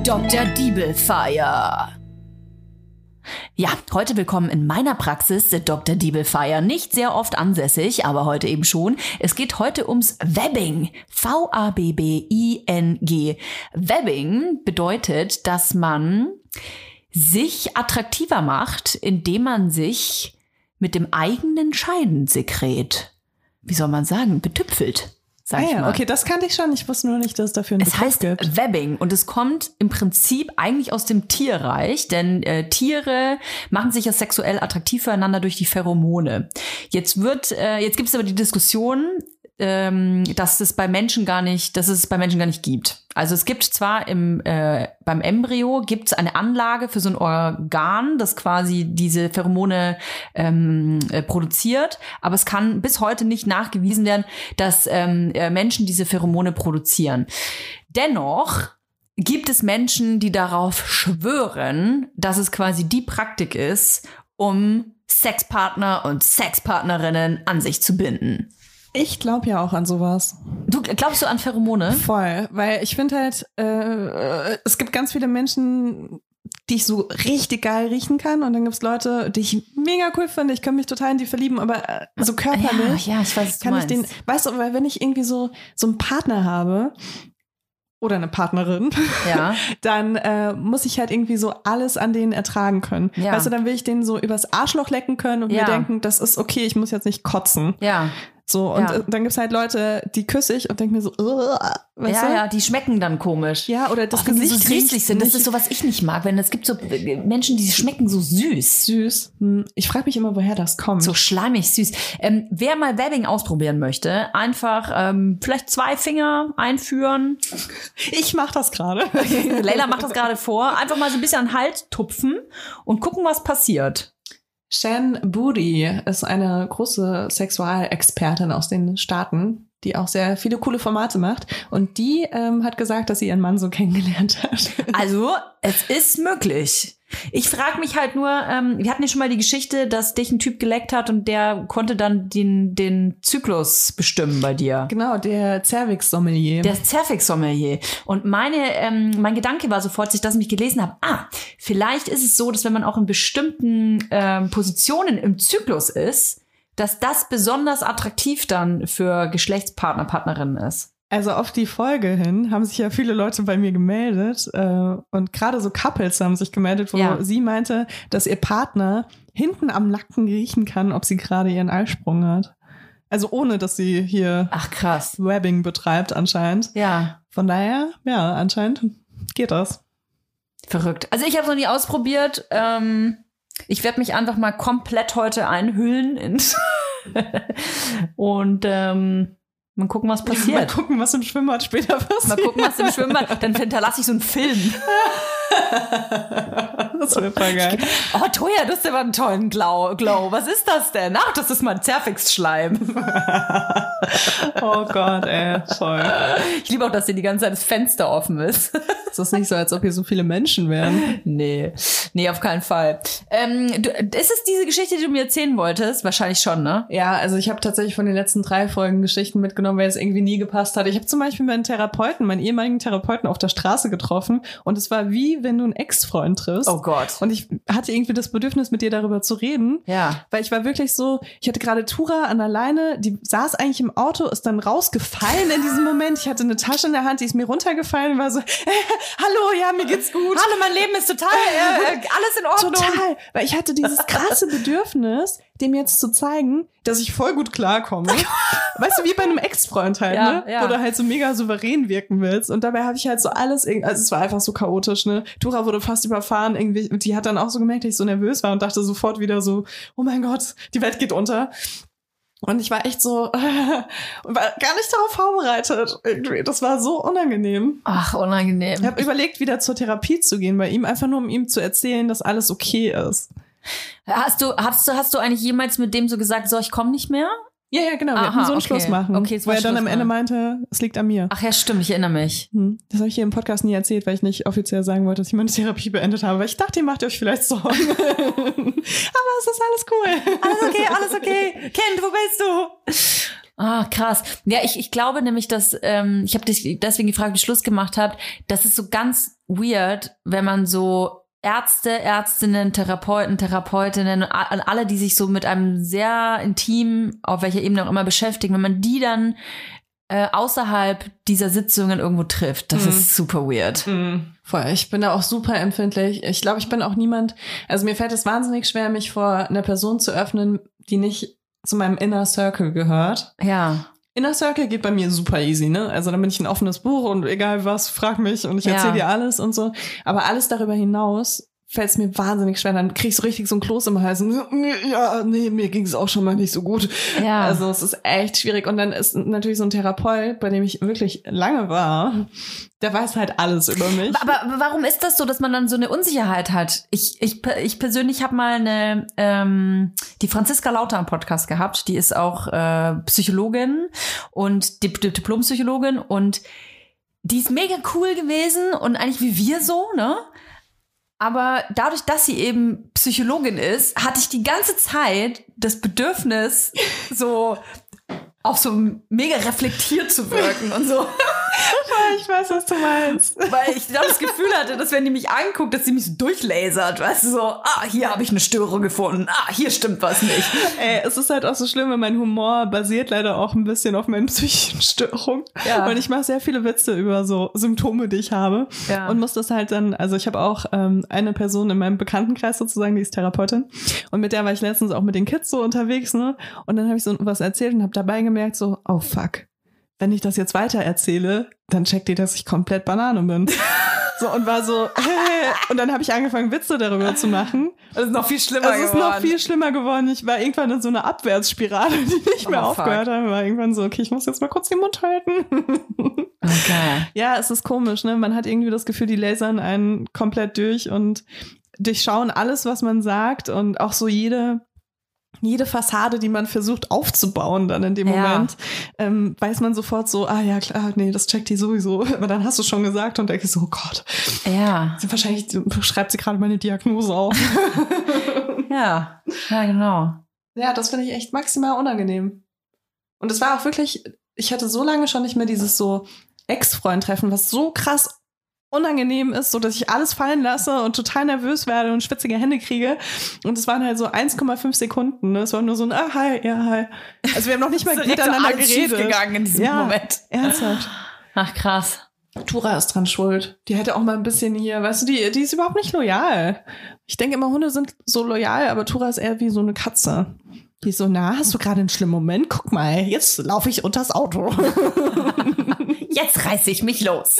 [SPEAKER 2] Dr. Diebelfire. Ja, heute willkommen in meiner Praxis, Dr. Diebelfire. Nicht sehr oft ansässig, aber heute eben schon. Es geht heute ums Webbing. V-A-B-B-I-N-G. Webbing bedeutet, dass man sich attraktiver macht, indem man sich mit dem eigenen Scheidensekret, wie soll man sagen, betüpfelt. Sag
[SPEAKER 3] Ah
[SPEAKER 2] ich
[SPEAKER 3] ja,
[SPEAKER 2] mal.
[SPEAKER 3] okay, das kannte ich schon. Ich wusste nur nicht, dass es dafür einen
[SPEAKER 2] Es
[SPEAKER 3] Begriff
[SPEAKER 2] heißt
[SPEAKER 3] gibt.
[SPEAKER 2] Webbing und es kommt im Prinzip eigentlich aus dem Tierreich, denn äh, Tiere machen sich ja sexuell attraktiv füreinander durch die Pheromone. Jetzt wird, äh, jetzt gibt es aber die Diskussion, ähm, dass es bei Menschen gar nicht, dass es bei Menschen gar nicht gibt. Also es gibt zwar im äh, beim Embryo gibt es eine Anlage für so ein Organ, das quasi diese Pheromone ähm, äh, produziert, aber es kann bis heute nicht nachgewiesen werden, dass ähm, äh, Menschen diese Pheromone produzieren. Dennoch gibt es Menschen, die darauf schwören, dass es quasi die Praktik ist, um Sexpartner und Sexpartnerinnen an sich zu binden.
[SPEAKER 3] Ich glaube ja auch an sowas.
[SPEAKER 2] Du glaubst du an Pheromone?
[SPEAKER 3] Voll, weil ich finde halt, äh, es gibt ganz viele Menschen, die ich so richtig geil riechen kann und dann gibt's Leute, die ich mega cool finde. Ich kann mich total in die verlieben, aber äh, so körperlich
[SPEAKER 2] Ja, ja, ich weiß, was
[SPEAKER 3] kann ich den, weißt du, weil wenn ich irgendwie so so einen Partner habe oder eine Partnerin,
[SPEAKER 2] Ja.
[SPEAKER 3] dann äh, muss ich halt irgendwie so alles an denen ertragen können.
[SPEAKER 2] Ja.
[SPEAKER 3] Weißt du, dann will ich den so übers Arschloch lecken können und
[SPEAKER 2] Ja.
[SPEAKER 3] mir denken, das ist okay, ich muss jetzt nicht kotzen.
[SPEAKER 2] Ja.
[SPEAKER 3] So, und
[SPEAKER 2] Ja.
[SPEAKER 3] äh, dann gibt's halt Leute, die küsse ich und denke mir so, weißt
[SPEAKER 2] ja,
[SPEAKER 3] du?
[SPEAKER 2] ja, die schmecken dann komisch.
[SPEAKER 3] Ja, oder das
[SPEAKER 2] sie
[SPEAKER 3] Gesicht
[SPEAKER 2] so süßlich sind. Das ist so, was ich nicht mag. Wenn es gibt so äh, Menschen, die schmecken so süß.
[SPEAKER 3] süß. Hm, Ich frage mich immer, woher das kommt.
[SPEAKER 2] So schleimig süß. Ähm, wer mal Webbing ausprobieren möchte, einfach ähm, vielleicht zwei Finger einführen.
[SPEAKER 3] ich mache das gerade.
[SPEAKER 2] Leila macht das gerade vor. Einfach mal so ein bisschen an den Hals tupfen und gucken, was passiert.
[SPEAKER 3] Shan Booty ist eine große Sexualexpertin aus den Staaten, die auch sehr viele coole Formate macht. Und die ähm, hat gesagt, dass sie ihren Mann so kennengelernt hat.
[SPEAKER 2] Also, es ist möglich. Ich frage mich halt nur, ähm, wir hatten ja schon mal die Geschichte, dass dich ein Typ geleckt hat und der konnte dann den, den Zyklus bestimmen bei dir.
[SPEAKER 3] genau, der Cervix-Sommelier.
[SPEAKER 2] Der Zerfix-Sommelier. Und meine, ähm, mein Gedanke war sofort, als ich das mich gelesen habe, ah, vielleicht ist es so, dass wenn man auch in bestimmten ähm, Positionen im Zyklus ist, dass das besonders attraktiv dann für Geschlechtspartner, Partnerinnen ist.
[SPEAKER 3] Also auf die Folge hin haben sich ja viele Leute bei mir gemeldet äh, und gerade so Couples haben sich gemeldet, wo
[SPEAKER 2] Ja.
[SPEAKER 3] sie meinte, dass ihr Partner hinten am Nacken riechen kann, ob sie gerade ihren Eisprung hat. Also ohne, dass sie hier
[SPEAKER 2] Ach krass.
[SPEAKER 3] Webbing betreibt anscheinend.
[SPEAKER 2] Ja,
[SPEAKER 3] Von daher, ja, anscheinend geht das.
[SPEAKER 2] verrückt. Also ich habe es noch nie ausprobiert. Ähm, ich werde mich einfach mal komplett heute einhüllen ins und ähm, mal gucken, was
[SPEAKER 3] Mal
[SPEAKER 2] passiert.
[SPEAKER 3] gucken, was im Schwimmbad später passiert.
[SPEAKER 2] Mal gucken, was im Schwimmbad. Dann hinterlasse ich so einen Film.
[SPEAKER 3] Das wäre voll geil.
[SPEAKER 2] Oh, Toja, du hast aber einen tollen Glow. Glow. Was ist das denn? Ach, das ist mein Zerfix-Schleim.
[SPEAKER 3] Oh Gott, ey, voll.
[SPEAKER 2] Ich liebe auch, dass hier die ganze Zeit das Fenster offen ist.
[SPEAKER 3] Es ist nicht so, als ob hier so viele Menschen wären.
[SPEAKER 2] nee, nee, auf keinen Fall. Ähm, du, ist es diese Geschichte, die du mir erzählen wolltest? Wahrscheinlich schon, ne?
[SPEAKER 3] Ja, also ich habe tatsächlich von den letzten drei Folgen Geschichten mitgenommen, weil es irgendwie nie gepasst hat. Ich habe zum Beispiel meinen Therapeuten, meinen ehemaligen Therapeuten auf der Straße getroffen und es war wie, wenn du einen Ex-Freund triffst.
[SPEAKER 2] Oh Gott.
[SPEAKER 3] Und ich hatte irgendwie das Bedürfnis, mit dir darüber zu reden.
[SPEAKER 2] Ja.
[SPEAKER 3] Weil ich war wirklich so, ich hatte gerade Tura an der Leine, die saß eigentlich im Auto, ist dann rausgefallen in diesem Moment. Ich hatte eine Tasche in der Hand, die ist mir runtergefallen, war so, hallo, ja, mir geht's gut.
[SPEAKER 2] Hallo, mein Leben ist total, äh, äh, alles in Ordnung.
[SPEAKER 3] Total, weil ich hatte dieses krasse Bedürfnis, dem jetzt zu zeigen, dass ich voll gut klarkomme. weißt du, wie bei einem Ex-Freund halt,
[SPEAKER 2] Ja,
[SPEAKER 3] ne?
[SPEAKER 2] ja.
[SPEAKER 3] Wo du halt so mega souverän wirken willst. Und dabei habe ich halt so alles, also es war einfach so chaotisch, ne? Tura wurde fast überfahren, irgendwie, die hat dann auch so gemerkt, dass ich so nervös war und dachte sofort wieder so, oh mein Gott, die Welt geht unter. Und ich war echt so, und war gar nicht darauf vorbereitet. Irgendwie. Das war so unangenehm.
[SPEAKER 2] Ach, unangenehm.
[SPEAKER 3] Ich habe überlegt, wieder zur Therapie zu gehen bei ihm, einfach nur um ihm zu erzählen, dass alles okay ist.
[SPEAKER 2] Hast du, hast du, hast du eigentlich jemals mit dem so gesagt, so, ich komme nicht mehr?
[SPEAKER 3] Ja, ja, genau. Wir
[SPEAKER 2] Aha,
[SPEAKER 3] so einen
[SPEAKER 2] okay.
[SPEAKER 3] Schluss machen.
[SPEAKER 2] Okay, es
[SPEAKER 3] wo er dann am Ende
[SPEAKER 2] machen.
[SPEAKER 3] meinte, es liegt an mir.
[SPEAKER 2] Ach ja, stimmt, ich erinnere mich.
[SPEAKER 3] Hm. Das habe ich hier im Podcast nie erzählt, weil ich nicht offiziell sagen wollte, dass ich meine Therapie beendet habe. Weil ich dachte, ihr macht euch vielleicht Sorgen. Aber es ist alles cool.
[SPEAKER 2] Alles okay, alles okay. Kind, wo bist du? Ah, krass. Ja, ich, ich glaube nämlich, dass, ähm, ich habe dich deswegen gefragt, wie Schluss gemacht habt, das ist so ganz weird, wenn man so Ärzte, Ärztinnen, Therapeuten, Therapeutinnen, a- alle, die sich so mit einem sehr intim, auf welcher Ebene auch immer beschäftigen, wenn man die dann äh, außerhalb dieser Sitzungen irgendwo trifft. Das ist super weird.
[SPEAKER 3] Voll, ich bin da auch super empfindlich. Ich glaube, ich bin auch niemand, also mir fällt es wahnsinnig schwer, mich vor einer Person zu öffnen, die nicht zu meinem Inner Circle gehört.
[SPEAKER 2] Ja.
[SPEAKER 3] Inner Circle geht bei mir super easy, ne? Also dann bin ich ein offenes Buch und egal was, frag mich und ich
[SPEAKER 2] Ja.
[SPEAKER 3] erzähle dir alles und so. Aber alles darüber hinaus fällt es mir wahnsinnig schwer. Dann krieg ich so richtig so ein Kloß im Hals. Ja, nee, mir ging es auch schon mal nicht so gut.
[SPEAKER 2] Ja.
[SPEAKER 3] Also es ist echt schwierig. Und dann ist natürlich so ein Therapeut, bei dem ich wirklich lange war, der weiß halt alles über mich.
[SPEAKER 2] Aber, aber warum ist das so, dass man dann so eine Unsicherheit hat? Ich, ich, ich persönlich habe mal eine ähm, die Franziska Lauter im Podcast gehabt. Die ist auch äh, Psychologin und Dip Dip Diplompsychologin und die ist mega cool gewesen und eigentlich wie wir so, ne? Aber dadurch, dass sie eben Psychologin ist, hatte ich die ganze Zeit das Bedürfnis, so auch so mega reflektiert zu wirken und so.
[SPEAKER 3] Ich weiß, was du meinst.
[SPEAKER 2] Weil ich das Gefühl hatte, dass wenn die mich anguckt, dass sie mich so durchlasert, weißt du, so, ah, hier habe ich eine Störung gefunden, ah, hier stimmt was nicht.
[SPEAKER 3] Ey, es ist halt auch so schlimm, weil mein Humor basiert leider auch ein bisschen auf meinen psychischen Störungen.
[SPEAKER 2] Ja.
[SPEAKER 3] Und ich mache sehr viele Witze über so Symptome, die ich habe.
[SPEAKER 2] Ja.
[SPEAKER 3] Und muss das halt dann, also ich habe auch ähm, eine Person in meinem Bekanntenkreis sozusagen, die ist Therapeutin. Und mit der war ich letztens auch mit den Kids so unterwegs, ne? Und dann habe ich so was erzählt und habe dabei gemerkt, so, oh fuck. Wenn ich das jetzt weiter erzähle, dann checkt ihr, dass ich komplett Banane bin. So, und war so, hey. Und dann habe ich angefangen, Witze darüber zu machen.
[SPEAKER 2] Das ist noch viel schlimmer
[SPEAKER 3] Es ist noch viel schlimmer geworden. Ich war irgendwann in so einer Abwärtsspirale, die nicht mehr
[SPEAKER 2] Oh, fuck.
[SPEAKER 3] aufgehört hat. War irgendwann so, okay, ich muss jetzt mal kurz den Mund halten.
[SPEAKER 2] Okay.
[SPEAKER 3] ja, es ist komisch, ne? Man hat irgendwie das Gefühl, die lasern einen komplett durch und durchschauen alles, was man sagt und auch so jede jede Fassade, die man versucht aufzubauen dann in dem
[SPEAKER 2] Ja.
[SPEAKER 3] Moment, ähm, weiß man sofort so, ah ja klar, nee, das checkt die sowieso. Aber dann hast du schon gesagt und denkst so, oh Gott,
[SPEAKER 2] Ja,
[SPEAKER 3] wahrscheinlich schreibt sie gerade meine Diagnose auf.
[SPEAKER 2] ja, ja, genau.
[SPEAKER 3] Ja, das finde ich echt maximal unangenehm. Und es war auch wirklich, ich hatte so lange schon nicht mehr dieses so Ex-Freund-Treffen, was so krass unangenehm ist, so dass ich alles fallen lasse und total nervös werde und schwitzige Hände kriege. Und es waren halt so 1,5 Sekunden. Ne? Es war nur so ein, ah, hi, ja, hi. Also wir haben noch nicht mal
[SPEAKER 2] so
[SPEAKER 3] miteinander
[SPEAKER 2] schief
[SPEAKER 3] geredet.
[SPEAKER 2] gegangen in diesem
[SPEAKER 3] Ja.
[SPEAKER 2] Moment.
[SPEAKER 3] Ernsthaft.
[SPEAKER 2] Ach, krass.
[SPEAKER 3] Tura ist dran schuld. Die hätte auch mal ein bisschen hier, weißt du, die, die ist überhaupt nicht loyal. Ich denke immer, Hunde sind so loyal, aber Tura ist eher wie so eine Katze. Die ist so, na, hast du gerade einen schlimmen Moment? Guck mal, jetzt laufe ich unters Auto.
[SPEAKER 2] Jetzt reiße ich mich los.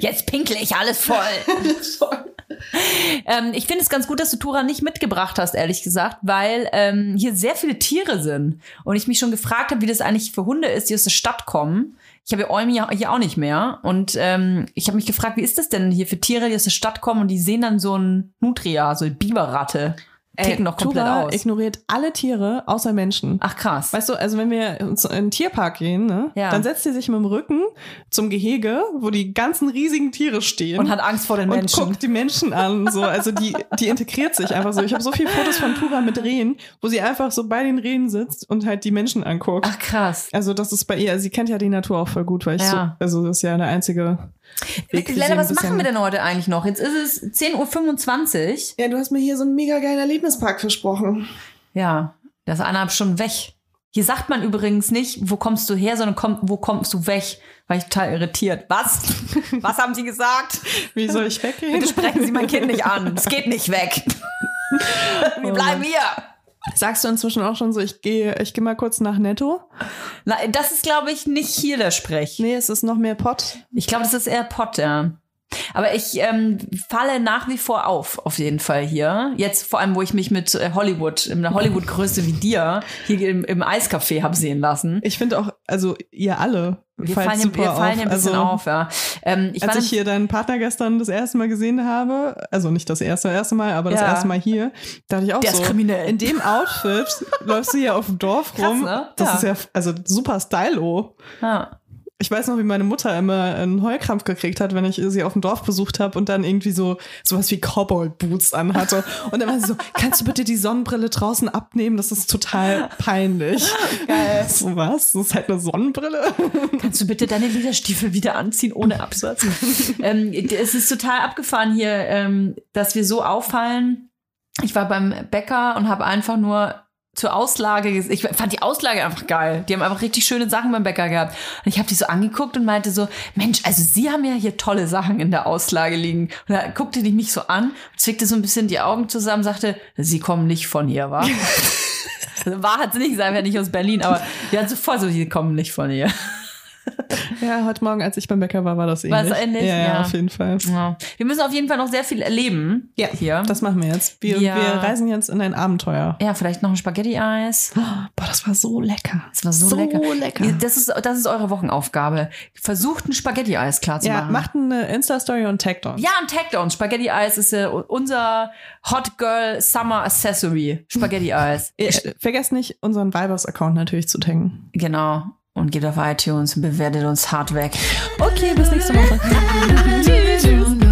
[SPEAKER 2] Jetzt pinkle ich alles voll. ähm, ich finde es ganz gut, dass du Tura nicht mitgebracht hast, ehrlich gesagt, weil ähm, hier sehr viele Tiere sind. Und ich mich schon gefragt habe, wie das eigentlich für Hunde ist, die aus der Stadt kommen. Ich habe ja Eumi hier auch nicht mehr. Und ähm, ich habe mich gefragt, wie ist das denn hier für Tiere, die aus der Stadt kommen und die sehen dann so ein Nutria, so eine Biberratte. Ticken noch komplett
[SPEAKER 3] Tura
[SPEAKER 2] aus.
[SPEAKER 3] ignoriert alle Tiere außer Menschen.
[SPEAKER 2] Ach krass.
[SPEAKER 3] Weißt du, also wenn wir in den Tierpark gehen, ne,
[SPEAKER 2] Ja.
[SPEAKER 3] dann setzt sie sich mit dem Rücken zum Gehege, wo die ganzen riesigen Tiere stehen.
[SPEAKER 2] und hat Angst vor den
[SPEAKER 3] und
[SPEAKER 2] Menschen.
[SPEAKER 3] guckt die Menschen an. So. Also die, die integriert sich einfach so. Ich habe so viele Fotos von Tura mit Rehen, wo sie einfach so bei den Rehen sitzt und halt die Menschen anguckt.
[SPEAKER 2] Ach krass.
[SPEAKER 3] Also das ist bei ihr, also sie kennt ja die Natur auch voll gut, weil ich
[SPEAKER 2] Ja.
[SPEAKER 3] so, also das ist ja eine einzige
[SPEAKER 2] Lena, was machen wir denn heute eigentlich noch? Jetzt ist es 10.25 Uhr.
[SPEAKER 3] Ja, du hast mir hier so einen mega geilen Erlebnispark versprochen.
[SPEAKER 2] Ja, das ist eineinhalb Stunden weg. Hier sagt man übrigens nicht, wo kommst du her, sondern komm, wo kommst du weg? War ich total irritiert. Was? Was haben Sie gesagt?
[SPEAKER 3] Wie soll ich weggehen?
[SPEAKER 2] Bitte sprechen Sie mein Kind nicht an. Es geht nicht weg. Wir bleiben hier.
[SPEAKER 3] Sagst du inzwischen auch schon so, ich gehe ich geh mal kurz nach Netto?
[SPEAKER 2] Na, das ist, glaube ich, nicht hier der Sprech.
[SPEAKER 3] Nee, es ist noch mehr Pott.
[SPEAKER 2] Ich glaube, das ist eher Pott, ja. Aber ich ähm, falle nach wie vor auf, auf jeden Fall hier. Jetzt vor allem, wo ich mich mit äh, Hollywood, in einer Hollywood-Größe wie dir, hier im, im Eiscafé habe sehen lassen.
[SPEAKER 3] Ich finde auch, also ihr alle
[SPEAKER 2] Wir fallen,
[SPEAKER 3] super
[SPEAKER 2] wir fallen hier ein
[SPEAKER 3] auf.
[SPEAKER 2] bisschen
[SPEAKER 3] also,
[SPEAKER 2] auf, ja. Ähm, ich
[SPEAKER 3] als ich hier deinen Partner gestern das erste Mal gesehen habe, also nicht das erste, erste Mal, aber das
[SPEAKER 2] Ja.
[SPEAKER 3] erste Mal hier, dachte ich auch
[SPEAKER 2] Der ist
[SPEAKER 3] so,
[SPEAKER 2] kriminell.
[SPEAKER 3] in dem Outfit läufst du hier auf dem Dorf
[SPEAKER 2] Krass,
[SPEAKER 3] rum.
[SPEAKER 2] ne?
[SPEAKER 3] Das
[SPEAKER 2] Ja.
[SPEAKER 3] ist ja, also super stylo.
[SPEAKER 2] ja.
[SPEAKER 3] Ich weiß noch, wie meine Mutter immer einen Heulkrampf gekriegt hat, wenn ich sie auf dem Dorf besucht habe und dann irgendwie so sowas wie Cowboy-Boots anhatte. Und dann war sie so, kannst du bitte die Sonnenbrille draußen abnehmen? Das ist total peinlich.
[SPEAKER 2] Geil.
[SPEAKER 3] So was? Das ist halt eine Sonnenbrille.
[SPEAKER 2] Kannst du bitte deine Lederstiefel wieder anziehen ohne Absatz? ähm, es ist total abgefahren hier, ähm, dass wir so auffallen. Ich war beim Bäcker und habe einfach nur zur Auslage, ich fand die Auslage einfach geil. Die haben einfach richtig schöne Sachen beim Bäcker gehabt. Und ich habe die so angeguckt und meinte so, Mensch, also Sie haben ja hier tolle Sachen in der Auslage liegen. Und da guckte die mich so an, zwickte so ein bisschen die Augen zusammen, sagte, Sie kommen nicht von hier, wa? Also War hat sie nicht gesagt, ja nicht aus Berlin, aber die hat so voll so, die kommen nicht von hier.
[SPEAKER 3] Ja, heute Morgen, als ich beim Bäcker war, war das ähnlich.
[SPEAKER 2] War es ähnlich?
[SPEAKER 3] Ja, ja, auf jeden Fall.
[SPEAKER 2] Ja. Wir müssen auf jeden Fall noch sehr viel erleben.
[SPEAKER 3] Ja,
[SPEAKER 2] hier.
[SPEAKER 3] Das machen wir jetzt. Wir,
[SPEAKER 2] Ja.
[SPEAKER 3] wir reisen jetzt in ein Abenteuer.
[SPEAKER 2] ja, vielleicht noch ein Spaghetti-Eis.
[SPEAKER 3] Boah, das war so lecker.
[SPEAKER 2] Das war so,
[SPEAKER 3] So
[SPEAKER 2] lecker.
[SPEAKER 3] lecker.
[SPEAKER 2] Das ist, das ist eure Wochenaufgabe. Versucht ein Spaghetti-Eis klar zu
[SPEAKER 3] Ja,
[SPEAKER 2] machen.
[SPEAKER 3] macht eine Insta-Story und taggt uns.
[SPEAKER 2] ja, und taggt uns. Spaghetti-Eis ist äh, unser Hot Girl Summer Accessory. Spaghetti-Eis.
[SPEAKER 3] Äh, vergesst nicht, unseren Vibers-Account natürlich zu taggen.
[SPEAKER 2] genau. Und geht auf iTunes und bewertet uns hart weg.
[SPEAKER 3] Okay, bis nächste Woche.
[SPEAKER 5] Tschüss.